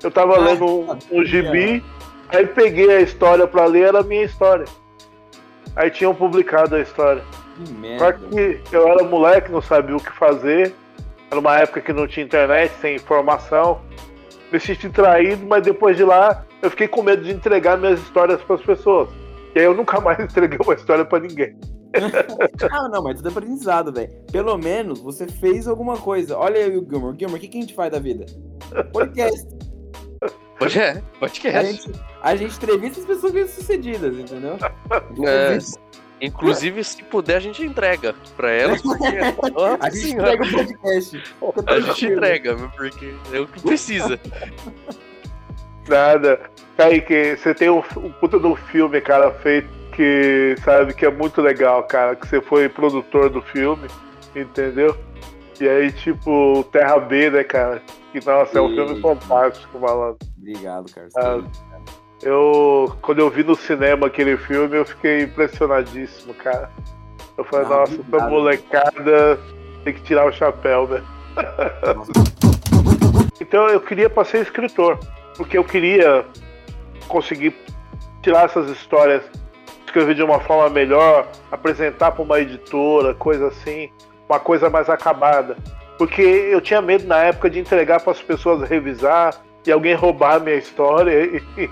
[SPEAKER 3] Eu tava ah, lendo um, um gibi Aí peguei a história pra ler, era a minha história. Aí tinham publicado a história. Que merda. Só que eu era moleque, não sabia o que fazer. Era uma época que não tinha internet, sem informação. Me senti traído, mas depois de lá eu fiquei com medo de entregar minhas histórias para as pessoas. E aí eu nunca mais entreguei uma história para ninguém.
[SPEAKER 1] ah, não, mas tudo é aprendizado, velho. Pelo menos você fez alguma coisa. Olha aí o Gilmore. Gilmore, o que, que a gente faz da vida? Podcast.
[SPEAKER 2] Pode é, podcast.
[SPEAKER 1] A gente, a gente entrevista as pessoas bem sucedidas, entendeu? É.
[SPEAKER 2] Inclusive, se puder, a gente entrega pra elas, porque.
[SPEAKER 1] a gente entrega o podcast.
[SPEAKER 2] A gente entrega, porque é o que precisa.
[SPEAKER 3] Nada. Kaique, você tem um, um puta de um filme, cara, feito que, sabe, que é muito legal, cara, que você foi produtor do filme, entendeu? E aí, tipo, Terra B, né, cara? Que, nossa, é um filme fantástico, malandro.
[SPEAKER 1] Obrigado, cara.
[SPEAKER 3] Ah, eu, quando eu vi no cinema aquele filme, eu fiquei impressionadíssimo, cara. Eu falei, ah, nossa, essa molecada tem que tirar o chapéu, né? então eu queria para ser escritor, porque eu queria conseguir tirar essas histórias, escrever de uma forma melhor, apresentar para uma editora, coisa assim, uma coisa mais acabada. Porque eu tinha medo na época de entregar para as pessoas revisar e alguém roubar a minha história e,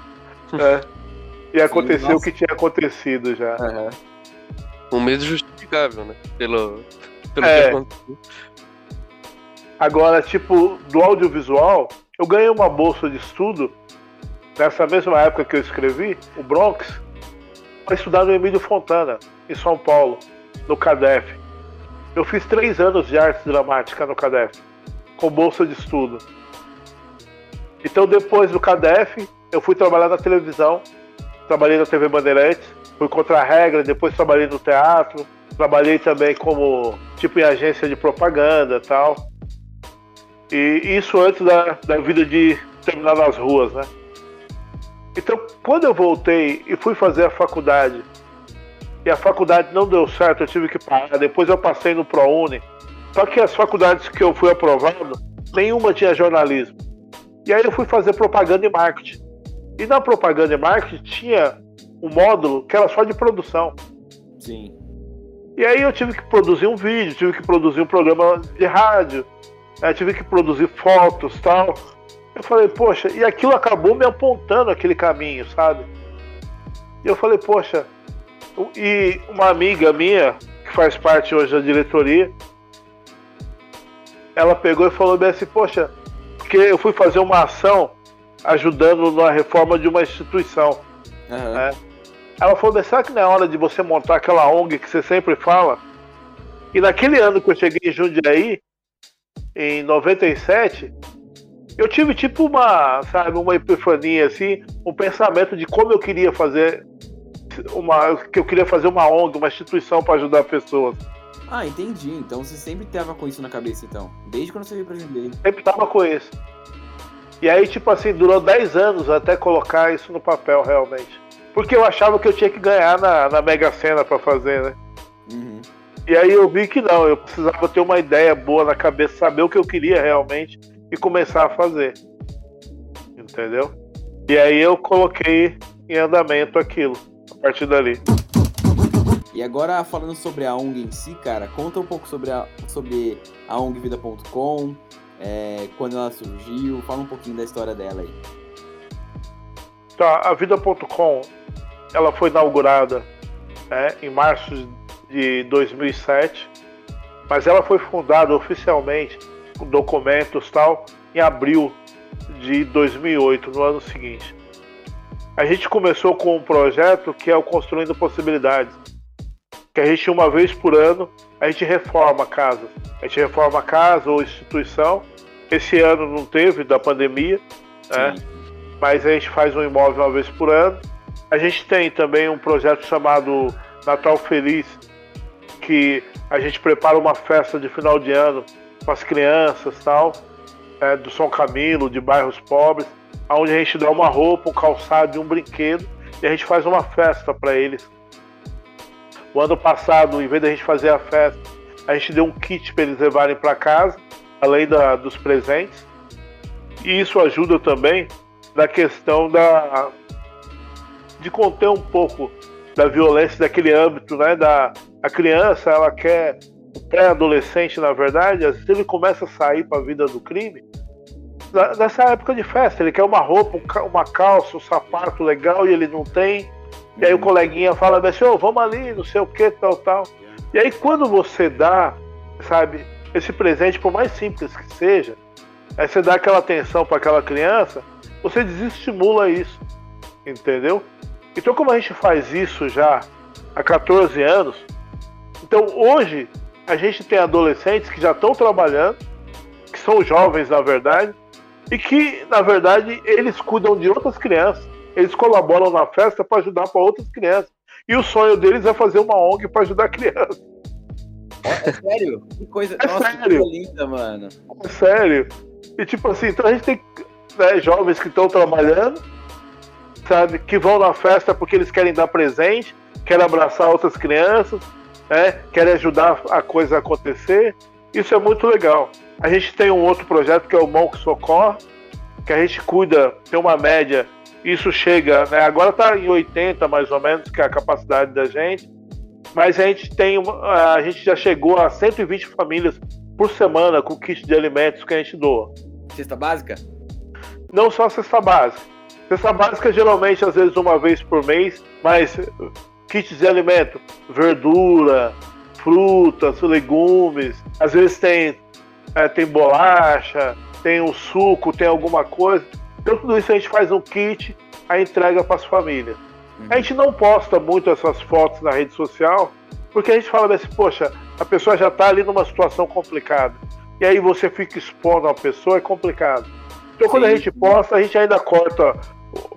[SPEAKER 3] é, e aconteceu o que tinha acontecido já. Uhum.
[SPEAKER 2] Um medo justificável, né? Pelo, pelo
[SPEAKER 3] é. que aconteceu. Agora, tipo, do audiovisual, eu ganhei uma bolsa de estudo nessa mesma época que eu escrevi, o Bronx, para estudar no Emílio Fontana, em São Paulo, no CADEF. Eu fiz três anos de arte dramática no CADEF, com bolsa de estudo. Então, depois do CADEF, eu fui trabalhar na televisão, trabalhei na TV Bandeirantes, fui contra a regra, depois trabalhei no teatro, trabalhei também como tipo em agência de propaganda tal. E isso antes da, da vida de terminar nas ruas, né? Então, quando eu voltei e fui fazer a faculdade, e a faculdade não deu certo, eu tive que parar. Depois eu passei no ProUni. Só que as faculdades que eu fui aprovado, nenhuma tinha jornalismo. E aí eu fui fazer propaganda e marketing. E na propaganda e marketing tinha um módulo que era só de produção.
[SPEAKER 1] Sim.
[SPEAKER 3] E aí eu tive que produzir um vídeo, tive que produzir um programa de rádio, né, tive que produzir fotos tal. Eu falei, poxa, e aquilo acabou me apontando aquele caminho, sabe? E eu falei, poxa, e uma amiga minha, que faz parte hoje da diretoria, ela pegou e falou bem assim, poxa, porque eu fui fazer uma ação ajudando na reforma de uma instituição. Uhum. Né? Ela falou, será que não é hora de você montar aquela ONG que você sempre fala? E naquele ano que eu cheguei em Jundiaí, em 97, eu tive tipo uma, sabe, uma epifania assim, um pensamento de como eu queria fazer uma, que eu queria fazer uma ONG, uma instituição para ajudar pessoas.
[SPEAKER 1] Ah, entendi. Então você sempre tava com isso na cabeça, então, desde quando você veio para Jundiaí.
[SPEAKER 3] Sempre tava com isso. E aí, tipo assim, durou 10 anos até colocar isso no papel realmente. Porque eu achava que eu tinha que ganhar na, na Mega Sena para fazer, né? Uhum. E aí eu vi que não, eu precisava ter uma ideia boa na cabeça, saber o que eu queria realmente e começar a fazer. Entendeu? E aí eu coloquei em andamento aquilo, a partir dali.
[SPEAKER 1] E agora falando sobre a ONG em si, cara, conta um pouco sobre a, sobre a ONGvida.com, é, quando ela surgiu, fala um pouquinho da história dela aí.
[SPEAKER 3] Tá, a Vida.com, ela foi inaugurada né, em março de 2007, mas ela foi fundada oficialmente com documentos tal, em abril de 2008, no ano seguinte. A gente começou com um projeto que é o Construindo Possibilidades, que a gente uma vez por ano a gente reforma a casa. A gente reforma a casa ou instituição. Esse ano não teve da pandemia, né? mas a gente faz um imóvel uma vez por ano. A gente tem também um projeto chamado Natal Feliz, que a gente prepara uma festa de final de ano com as crianças tal, é, do São Camilo, de bairros pobres, onde a gente dá uma roupa, um calçado e um brinquedo e a gente faz uma festa para eles. O ano passado, em vez de a gente fazer a festa, a gente deu um kit para eles levarem para casa, além da, dos presentes. E isso ajuda também na questão da de conter um pouco da violência daquele âmbito, né? Da a criança, ela quer o pré-adolescente, na verdade, às vezes ele começa a sair para a vida do crime nessa época de festa. Ele quer uma roupa, uma calça, um sapato legal e ele não tem. E aí o coleguinha fala assim, oh, vamos ali, não sei o que, tal, tal. E aí quando você dá, sabe, esse presente, por mais simples que seja, aí você dá aquela atenção para aquela criança, você desestimula isso, entendeu? Então como a gente faz isso já há 14 anos. Então hoje a gente tem adolescentes que já estão trabalhando, que são jovens na verdade, e que na verdade eles cuidam de outras crianças. Eles colaboram na festa para ajudar para outras crianças. E o sonho deles é fazer uma ONG para ajudar crianças.
[SPEAKER 1] É, é sério? Que coisa,
[SPEAKER 3] é
[SPEAKER 1] Nossa,
[SPEAKER 3] sério.
[SPEAKER 1] Que linda, mano.
[SPEAKER 3] É sério. E tipo assim, então a gente tem né, jovens que estão trabalhando, sabe, que vão na festa porque eles querem dar presente, querem abraçar outras crianças, né, querem ajudar a coisa a acontecer. Isso é muito legal. A gente tem um outro projeto que é o Monk Socorre, que a gente cuida, tem uma média, isso chega, né, agora está em 80 mais ou menos, que é a capacidade da gente, mas a gente tem, a gente já chegou a 120 famílias por semana com kit de alimentos que a gente doa.
[SPEAKER 1] Cesta básica?
[SPEAKER 3] Não só cesta básica. Cesta básica geralmente às vezes uma vez por mês, mas kits de alimento, verdura, frutas, legumes, às vezes tem, é, tem bolacha, tem um suco, tem alguma coisa. Então tudo isso a gente faz um kit, a entrega para as famílias. Uhum. A gente não posta muito essas fotos na rede social, porque a gente fala assim, poxa, a pessoa já está ali numa situação complicada. E aí você fica expondo a pessoa, é complicado. Então quando Sim. a gente posta, a gente ainda corta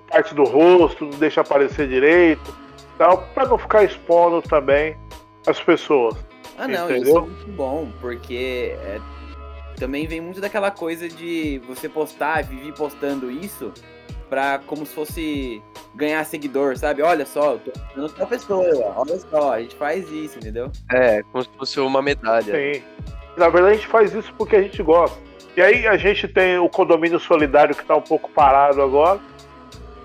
[SPEAKER 3] parte do rosto, não deixa aparecer direito, tal, para não ficar expondo também as pessoas.
[SPEAKER 1] Ah não, entendeu? isso é muito bom, porque é, também vem muito daquela coisa de você postar, viver postando isso, pra como se fosse ganhar seguidor, sabe? Olha só, eu tô dando tal pessoa, olha só, a gente faz isso, entendeu?
[SPEAKER 2] É, como se fosse uma medalha.
[SPEAKER 3] Sim. Na verdade, a gente faz isso porque a gente gosta. E aí a gente tem o condomínio solidário que está um pouco parado agora,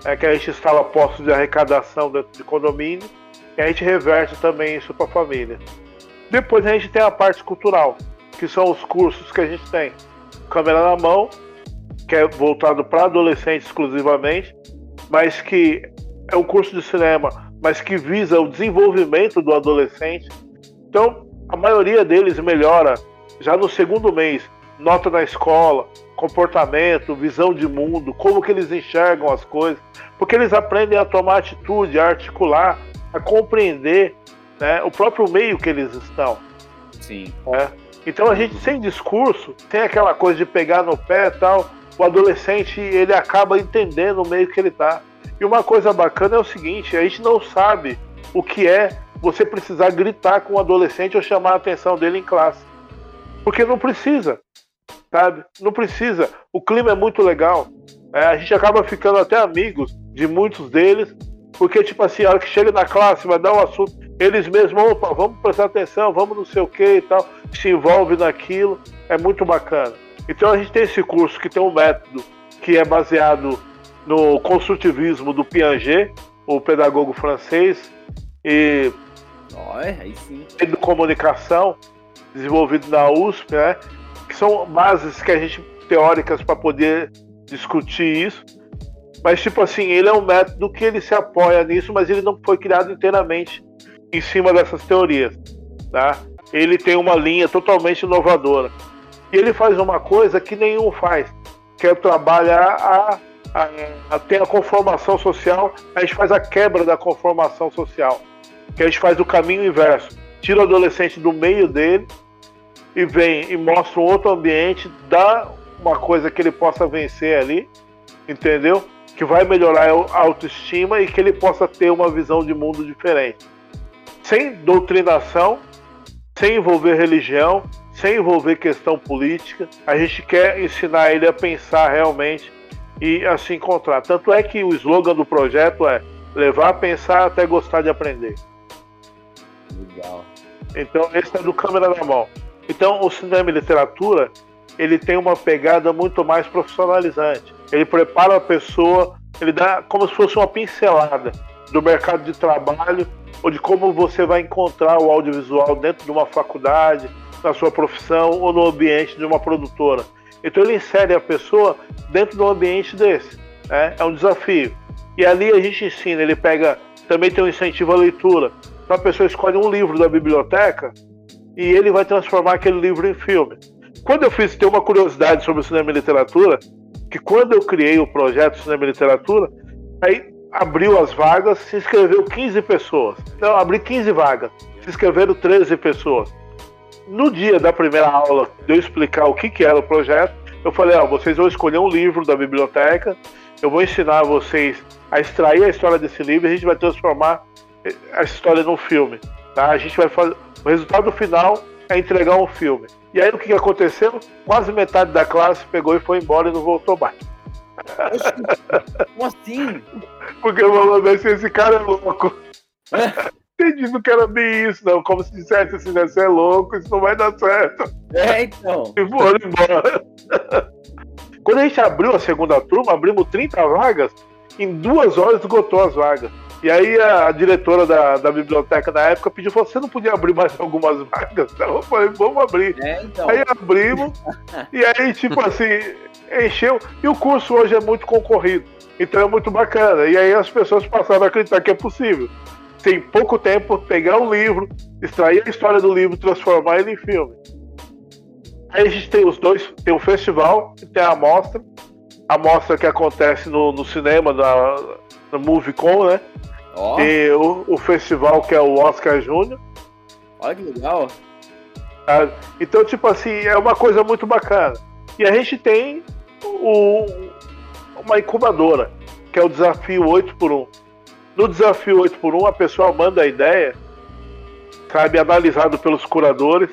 [SPEAKER 3] é que a gente instala postos de arrecadação dentro de condomínio e a gente reverte também isso para a família. Depois a gente tem a parte cultural, que são os cursos que a gente tem. Câmera na mão, que é voltado para adolescentes exclusivamente, mas que é um curso de cinema, mas que visa o desenvolvimento do adolescente. Então, a maioria deles melhora já no segundo mês, nota na escola, comportamento, visão de mundo, como que eles enxergam as coisas, porque eles aprendem a tomar atitude, a articular, a compreender né, o próprio meio que eles estão.
[SPEAKER 1] Sim.
[SPEAKER 3] Né? Então a gente sem discurso tem aquela coisa de pegar no pé e tal o adolescente ele acaba entendendo o meio que ele está. E uma coisa bacana é o seguinte: a gente não sabe o que é você precisar gritar com o adolescente ou chamar a atenção dele em classe. Porque não precisa, sabe? Não precisa. O clima é muito legal. É, a gente acaba ficando até amigos de muitos deles, porque, tipo assim, a hora que chega na classe, vai dar um assunto, eles mesmos, opa, vamos prestar atenção, vamos não sei o que e tal, se envolve naquilo, é muito bacana. Então a gente tem esse curso que tem um método que é baseado no construtivismo do Piaget, o pedagogo francês, e
[SPEAKER 1] sim.
[SPEAKER 3] de comunicação, desenvolvido na USP, né? Que são bases que a gente teóricas para poder discutir isso. Mas tipo assim, ele é um método que ele se apoia nisso, mas ele não foi criado inteiramente em cima dessas teorias, tá? Ele tem uma linha totalmente inovadora. E ele faz uma coisa que nenhum faz, que é trabalhar a, a, a ter a conformação social, a gente faz a quebra da conformação social, que a gente faz o caminho inverso. Tira o adolescente do meio dele e vem e mostra um outro ambiente, dá uma coisa que ele possa vencer ali, entendeu? Que vai melhorar a autoestima e que ele possa ter uma visão de mundo diferente. Sem doutrinação, sem envolver religião, sem envolver questão política. A gente quer ensinar ele a pensar realmente e a se encontrar. Tanto é que o slogan do projeto é levar a pensar até gostar de aprender.
[SPEAKER 1] Legal.
[SPEAKER 3] Então, esse é do câmera na mão. Então, o cinema e literatura, ele tem uma pegada muito mais profissionalizante. Ele prepara a pessoa, ele dá como se fosse uma pincelada do mercado de trabalho ou de como você vai encontrar o audiovisual dentro de uma faculdade, na sua profissão ou no ambiente de uma produtora. Então ele insere a pessoa dentro do ambiente desse. Né? É um desafio. E ali a gente ensina, ele pega, também tem um incentivo à leitura. Então a pessoa escolhe um livro da biblioteca e ele vai transformar aquele livro em filme. Quando eu fiz, tem uma curiosidade sobre cinema e literatura, que quando eu criei o projeto Cinema e Literatura, aí abriu as vagas, se inscreveu 15 pessoas. Então, abri 15 vagas, se inscreveram 13 pessoas. No dia da primeira aula, de eu explicar o que, que era o projeto, eu falei: ó, vocês vão escolher um livro da biblioteca, eu vou ensinar vocês a extrair a história desse livro e a gente vai transformar essa história num filme. Tá? A gente vai fazer. O resultado final é entregar um filme. E aí o que, aconteceu? Quase metade da classe pegou e foi embora e não voltou mais.
[SPEAKER 1] Como assim?
[SPEAKER 3] Porque eu falei assim, esse cara é louco. Entendi, não quero bem isso, não. Como se dissesse assim, né? Você é louco, isso não vai dar certo.
[SPEAKER 1] É, então.
[SPEAKER 3] E foram embora. Quando a gente abriu a segunda turma, abrimos 30 vagas, em duas horas esgotou as vagas. E aí a, diretora da, da biblioteca da época pediu, falou, você não podia abrir mais algumas vagas? Então eu falei, vamos abrir.
[SPEAKER 1] É, então.
[SPEAKER 3] Aí abrimos, e aí, tipo assim, encheu. E o curso hoje é muito concorrido. Então é muito bacana. E aí as pessoas passaram a acreditar que é possível. Tem pouco tempo, pegar um livro, extrair a história do livro, transformar ele em filme. Aí a gente tem os dois, tem o festival e tem a amostra. A amostra que acontece no, no cinema, da, na MovieCon, né? Oh. E o, o, festival que é o Oscar Júnior.
[SPEAKER 1] Olha que legal.
[SPEAKER 3] Ah, então, tipo assim, é uma coisa muito bacana. E a gente tem o, uma incubadora, que é o desafio 8 por 1 No desafio 8 por 1 a pessoa manda a ideia, sabe, analisado pelos curadores.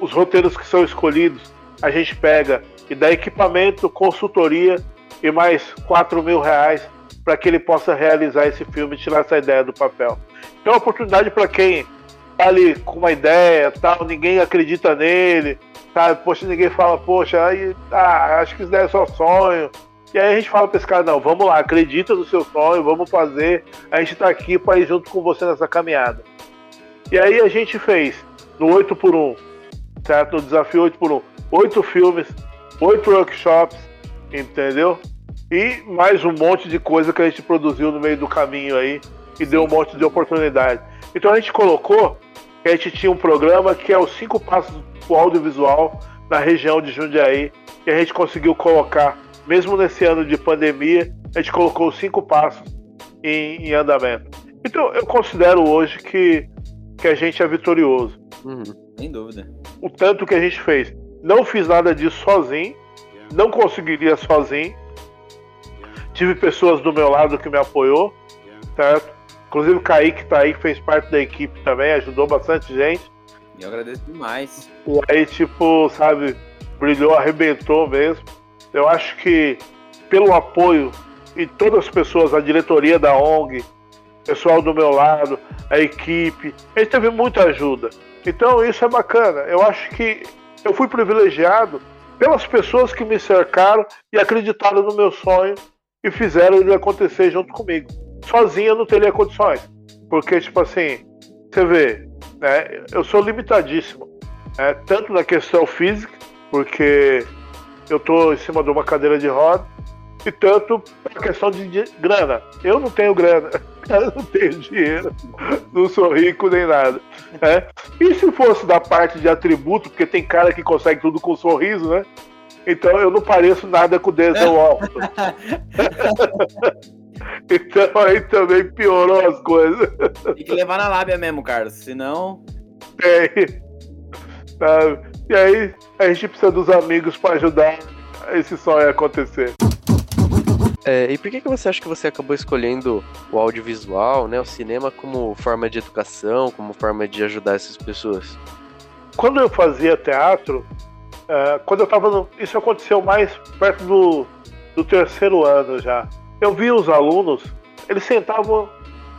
[SPEAKER 3] Os roteiros que são escolhidos, a gente pega e dá equipamento, consultoria e mais 4 mil reais para que ele possa realizar esse filme e tirar essa ideia do papel. Então é uma oportunidade para quem tá ali com uma ideia, tal, ninguém acredita nele, sabe? Poxa, ninguém fala, poxa, aí, ah, acho que isso daí é só sonho. E aí a gente fala para esse cara, não, vamos lá, acredita no seu sonho, vamos fazer, a gente está aqui para ir junto com você nessa caminhada. E aí a gente fez no 8 por 1 certo? No desafio 8 por 1 oito filmes, oito workshops, entendeu? E mais um monte de coisa que a gente produziu no meio do caminho aí e deu um monte de oportunidade. Então a gente colocou que a gente tinha um programa que é os cinco passos do audiovisual na região de Jundiaí e a gente conseguiu colocar, mesmo nesse ano de pandemia, a gente colocou os cinco passos em, em andamento. Então eu considero hoje que, que a gente é vitorioso.
[SPEAKER 1] Uhum, sem dúvida.
[SPEAKER 3] O tanto que a gente fez. Não fiz nada disso sozinho, não conseguiria sozinho Tive pessoas do meu lado que me apoiou, certo? Inclusive o Kaique tá aí, que fez parte da equipe também, ajudou bastante gente.
[SPEAKER 1] E eu agradeço demais.
[SPEAKER 3] E aí, tipo, sabe, brilhou, arrebentou mesmo. Eu acho que pelo apoio e todas as pessoas, a diretoria da ONG, pessoal do meu lado, a equipe, a gente teve muita ajuda. Então isso é bacana. Eu acho que eu fui privilegiado pelas pessoas que me cercaram e acreditaram no meu sonho e fizeram ele acontecer junto comigo. Sozinho eu não teria condições. Porque, tipo assim, você vê, né, eu sou limitadíssimo. Né, tanto na questão física, porque eu tô em cima de uma cadeira de roda, e tanto na questão de grana. Eu não tenho grana, eu não tenho dinheiro, não sou rico nem nada. Né? E se fosse da parte de atributo, porque tem cara que consegue tudo com sorriso, né? Então eu não pareço nada com o Denzel Washington. então aí também piorou as coisas.
[SPEAKER 1] Tem que levar na lábia mesmo, Carlos, senão.
[SPEAKER 3] Tem. E aí a gente precisa dos amigos para ajudar esse sonho a acontecer.
[SPEAKER 2] É, e por que, que você acha que você acabou escolhendo o audiovisual, né, o cinema, como forma de educação, como forma de ajudar essas pessoas?
[SPEAKER 3] Quando eu fazia teatro, é, quando eu tava no, Isso aconteceu mais perto do, do terceiro ano já. Eu vi os alunos, eles sentavam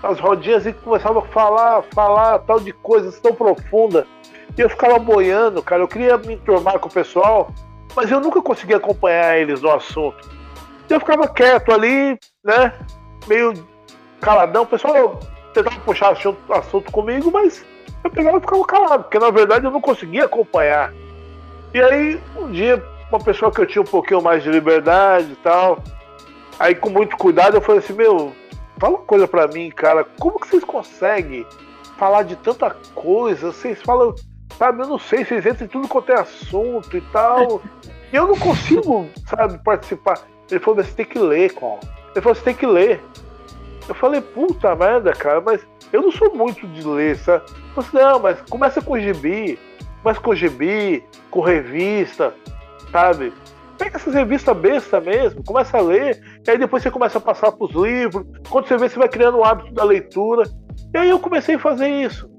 [SPEAKER 3] nas rodinhas e começavam a falar, falar tal de coisas tão profundas. E eu ficava boiando, cara. Eu queria me enturmar com o pessoal, mas eu nunca conseguia acompanhar eles no assunto. E eu ficava quieto ali, né? Meio caladão. O pessoal tentava puxar assunto, assunto comigo, mas eu pegava e ficava calado, porque na verdade eu não conseguia acompanhar. E aí, um dia, uma pessoa que eu tinha um pouquinho mais de liberdade e tal, aí com muito cuidado eu falei assim, meu, fala uma coisa pra mim, cara, como que vocês conseguem falar de tanta coisa? Vocês falam, sabe, eu não sei, vocês entram em tudo quanto é assunto e tal. e eu não consigo, sabe, participar. Ele falou, você tem que ler, Colin. Ele falou, você tem que ler. Eu falei, puta merda, cara, mas eu não sou muito de ler, sabe? Eu falei, não, mas começa com gibi, começa com gibi, com revista, sabe? Pega essas revistas besta mesmo, começa a ler, e aí depois você começa a passar pros livros. Quando você vê, você vai criando o hábito da leitura. E aí eu comecei a fazer isso.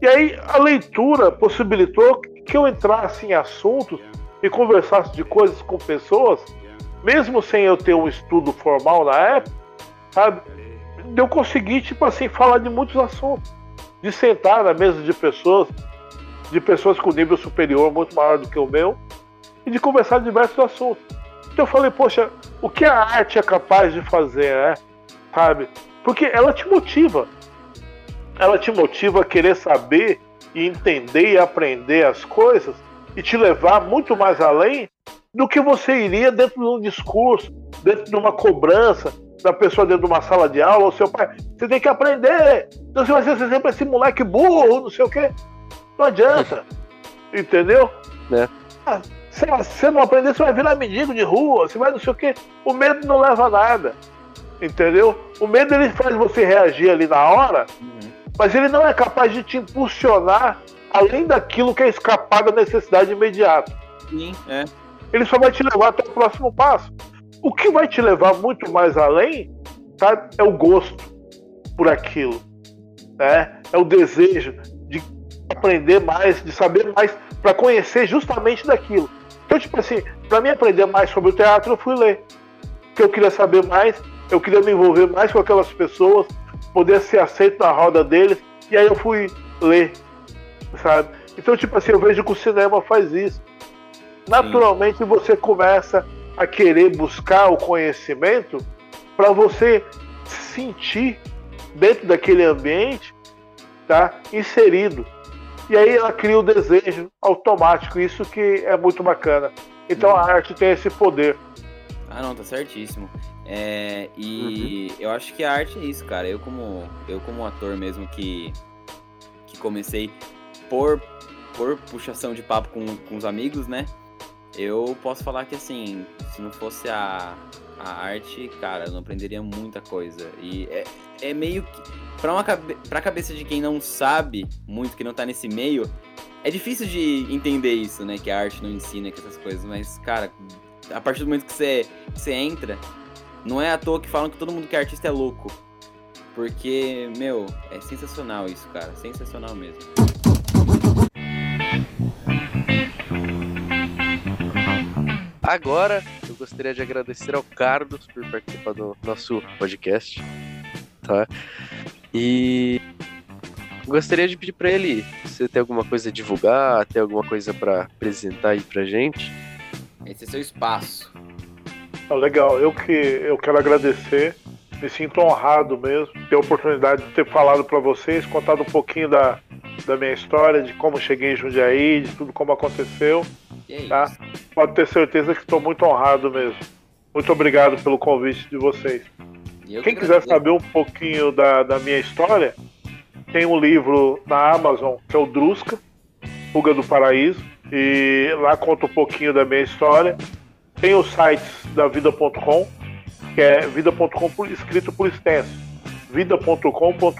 [SPEAKER 3] E aí a leitura possibilitou que eu entrasse em assuntos e conversasse de coisas com pessoas, mesmo sem eu ter um estudo formal na época, sabe? Eu consegui, tipo assim, falar de muitos assuntos. De sentar na mesa de pessoas, de pessoas com nível superior, muito maior do que o meu, e de conversar de diversos assuntos. Então eu falei, poxa, o que a arte é capaz de fazer, né? Sabe? Porque ela te motiva. Ela te motiva a querer saber e entender e aprender as coisas e te levar muito mais além do que você iria dentro de um discurso, dentro de uma cobrança da pessoa dentro de uma sala de aula, ou seu pai, você tem que aprender. Então você vai ser sempre esse moleque burro, não sei o quê. Não adianta. Entendeu?
[SPEAKER 2] É.
[SPEAKER 3] Ah, se você não aprender, você vai virar mendigo de rua, você vai não sei o quê. O medo não leva a nada. Entendeu? O medo ele faz você reagir ali na hora, uhum. mas ele não é capaz de te impulsionar além daquilo que é escapar da necessidade imediata.
[SPEAKER 1] Sim, é.
[SPEAKER 3] Ele só vai te levar até o próximo passo. O que vai te levar muito mais além tá, é o gosto por aquilo. Né? É o desejo de aprender mais, de saber mais, para conhecer justamente daquilo. Então, tipo assim, para mim aprender mais sobre o teatro, eu fui ler. Porque eu queria saber mais, eu queria me envolver mais com aquelas pessoas, poder ser aceito na roda deles, e aí eu fui ler sabe? Então, tipo assim, eu vejo que o cinema faz isso. Naturalmente, você começa a querer buscar o conhecimento para você se sentir dentro daquele ambiente, tá? Inserido. E aí ela cria o desejo automático, isso que é muito bacana. Então a arte tem esse poder.
[SPEAKER 1] Ah, não, tá certíssimo. É, e uhum. eu acho que a arte é isso, cara. Eu como eu como ator mesmo que que comecei por, por puxação de papo com, com os amigos, né? Eu posso falar que assim, se não fosse a, a arte, cara, eu não aprenderia muita coisa. E é, é meio que. Pra, uma, pra cabeça de quem não sabe muito, que não tá nesse meio, é difícil de entender isso, né? Que a arte não ensina que essas coisas, mas, cara, a partir do momento que você, que você entra, não é à toa que falam que todo mundo que é artista é louco. Porque, meu, é sensacional isso, cara. Sensacional mesmo.
[SPEAKER 2] Agora, eu gostaria de agradecer ao Carlos por participar do nosso podcast, tá? E gostaria de pedir para ele se tem alguma coisa a divulgar, tem alguma coisa para apresentar aí pra gente.
[SPEAKER 1] Esse é seu espaço.
[SPEAKER 3] Ah, legal, eu que eu quero agradecer, me sinto honrado mesmo ter a oportunidade de ter falado para vocês, contado um pouquinho da, da minha história, de como cheguei em Jundiaí, de tudo como aconteceu. Tá? Pode ter certeza que estou muito honrado mesmo. Muito obrigado pelo convite de vocês. Quem quiser saber um pouquinho da, da minha história, tem um livro na Amazon que é o Drusca, Fuga do Paraíso, e lá conta um pouquinho da minha história. Tem os sites da vida.com, que é vida.com escrito por extenso, vida.com.org.br.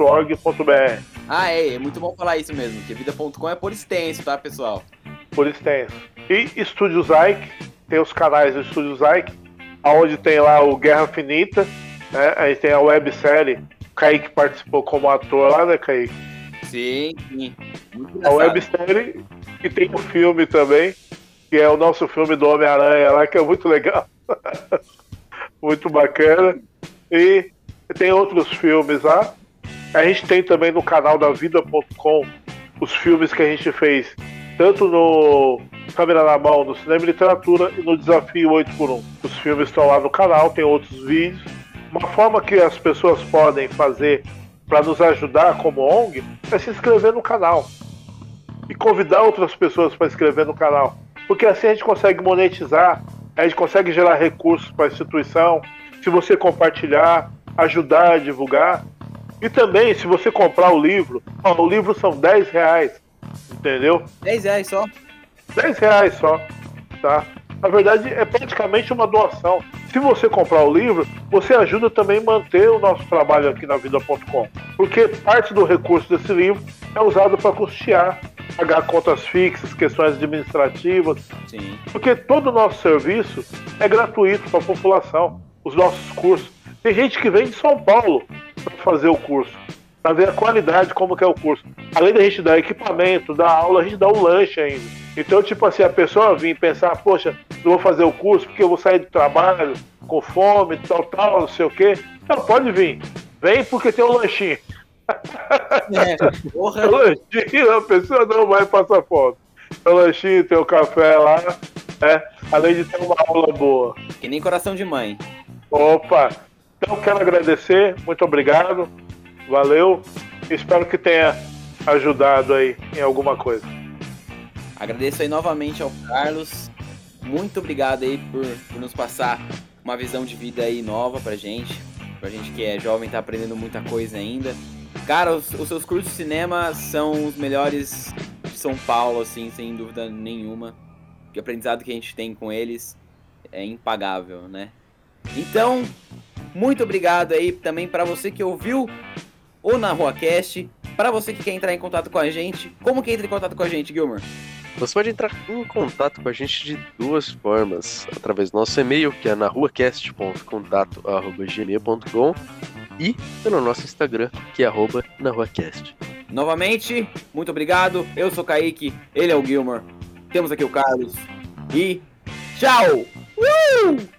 [SPEAKER 1] Ah, é, é muito bom falar isso mesmo, que vida.com é por extenso, tá, pessoal?
[SPEAKER 3] Por extenso. E Estúdio Zyke, tem os canais do Estúdio Zyke, onde tem lá o Guerra Finita, né? Aí tem a websérie, o Kaique participou como ator lá, né, Kaique?
[SPEAKER 1] Sim, sim.
[SPEAKER 3] A websérie e tem o filme também, que é o nosso filme do Homem-Aranha lá, que é muito legal. muito bacana. E tem outros filmes lá. A gente tem também no canal da vida.com os filmes que a gente fez, tanto no Câmera na Mão, no Cinema e Literatura e no Desafio 8x1. Os filmes estão lá no canal, tem outros vídeos. Uma forma que as pessoas podem fazer para nos ajudar como ONG é se inscrever no canal e convidar outras pessoas para inscrever no canal, porque assim a gente consegue monetizar, a gente consegue gerar recursos para a instituição. Se você compartilhar, ajudar a divulgar, e também, se você comprar o livro, ó, o livro são 10 reais, entendeu?
[SPEAKER 1] 10 reais só?
[SPEAKER 3] 10 reais só, tá? Na verdade, é praticamente uma doação. Se você comprar o livro, você ajuda também a manter o nosso trabalho aqui na vida.com. Porque parte do recurso desse livro é usado para custear, pagar contas fixas, questões administrativas.
[SPEAKER 1] Sim.
[SPEAKER 3] Porque todo o nosso serviço é gratuito para a população, os nossos cursos. Tem gente que vem de São Paulo para fazer o curso, para ver a qualidade, como que é o curso. Além da gente dar equipamento, dar aula, a gente dá o lanche ainda. Então, tipo assim, a pessoa vir pensar, poxa, eu vou fazer o curso porque eu vou sair do trabalho com fome, tal, tal, não sei o quê. Não, pode vir. Vem porque tem um lanchinho.
[SPEAKER 1] É, porra.
[SPEAKER 3] Um lanchinho, a pessoa não vai passar fome. Tem um lanchinho, tem o um café lá, né? Além de ter uma aula boa.
[SPEAKER 1] Que nem coração de mãe.
[SPEAKER 3] Opa! Então quero agradecer, muito obrigado, valeu. Espero que tenha ajudado aí em alguma coisa.
[SPEAKER 1] Agradeço aí novamente ao Carlos. Muito obrigado aí por, por nos passar uma visão de vida aí nova pra gente. Pra gente que é jovem, tá aprendendo muita coisa ainda. Cara, os, os seus cursos de cinema são os melhores de São Paulo, assim, sem dúvida nenhuma. O aprendizado que a gente tem com eles é impagável, né? Então, muito obrigado aí também para você que ouviu o Na Rua Cast. Para você que quer entrar em contato com a gente, como que entra em contato com a gente, Gilmer?
[SPEAKER 2] Você pode entrar em contato com a gente de duas formas, através do nosso e-mail, que é narruacast.contato.gmail.com e pelo nosso Instagram, que é arroba narruacast.
[SPEAKER 1] Novamente, muito obrigado. Eu sou o Kaique, ele é o Gilmer. Temos aqui o Carlos. E tchau! Uh!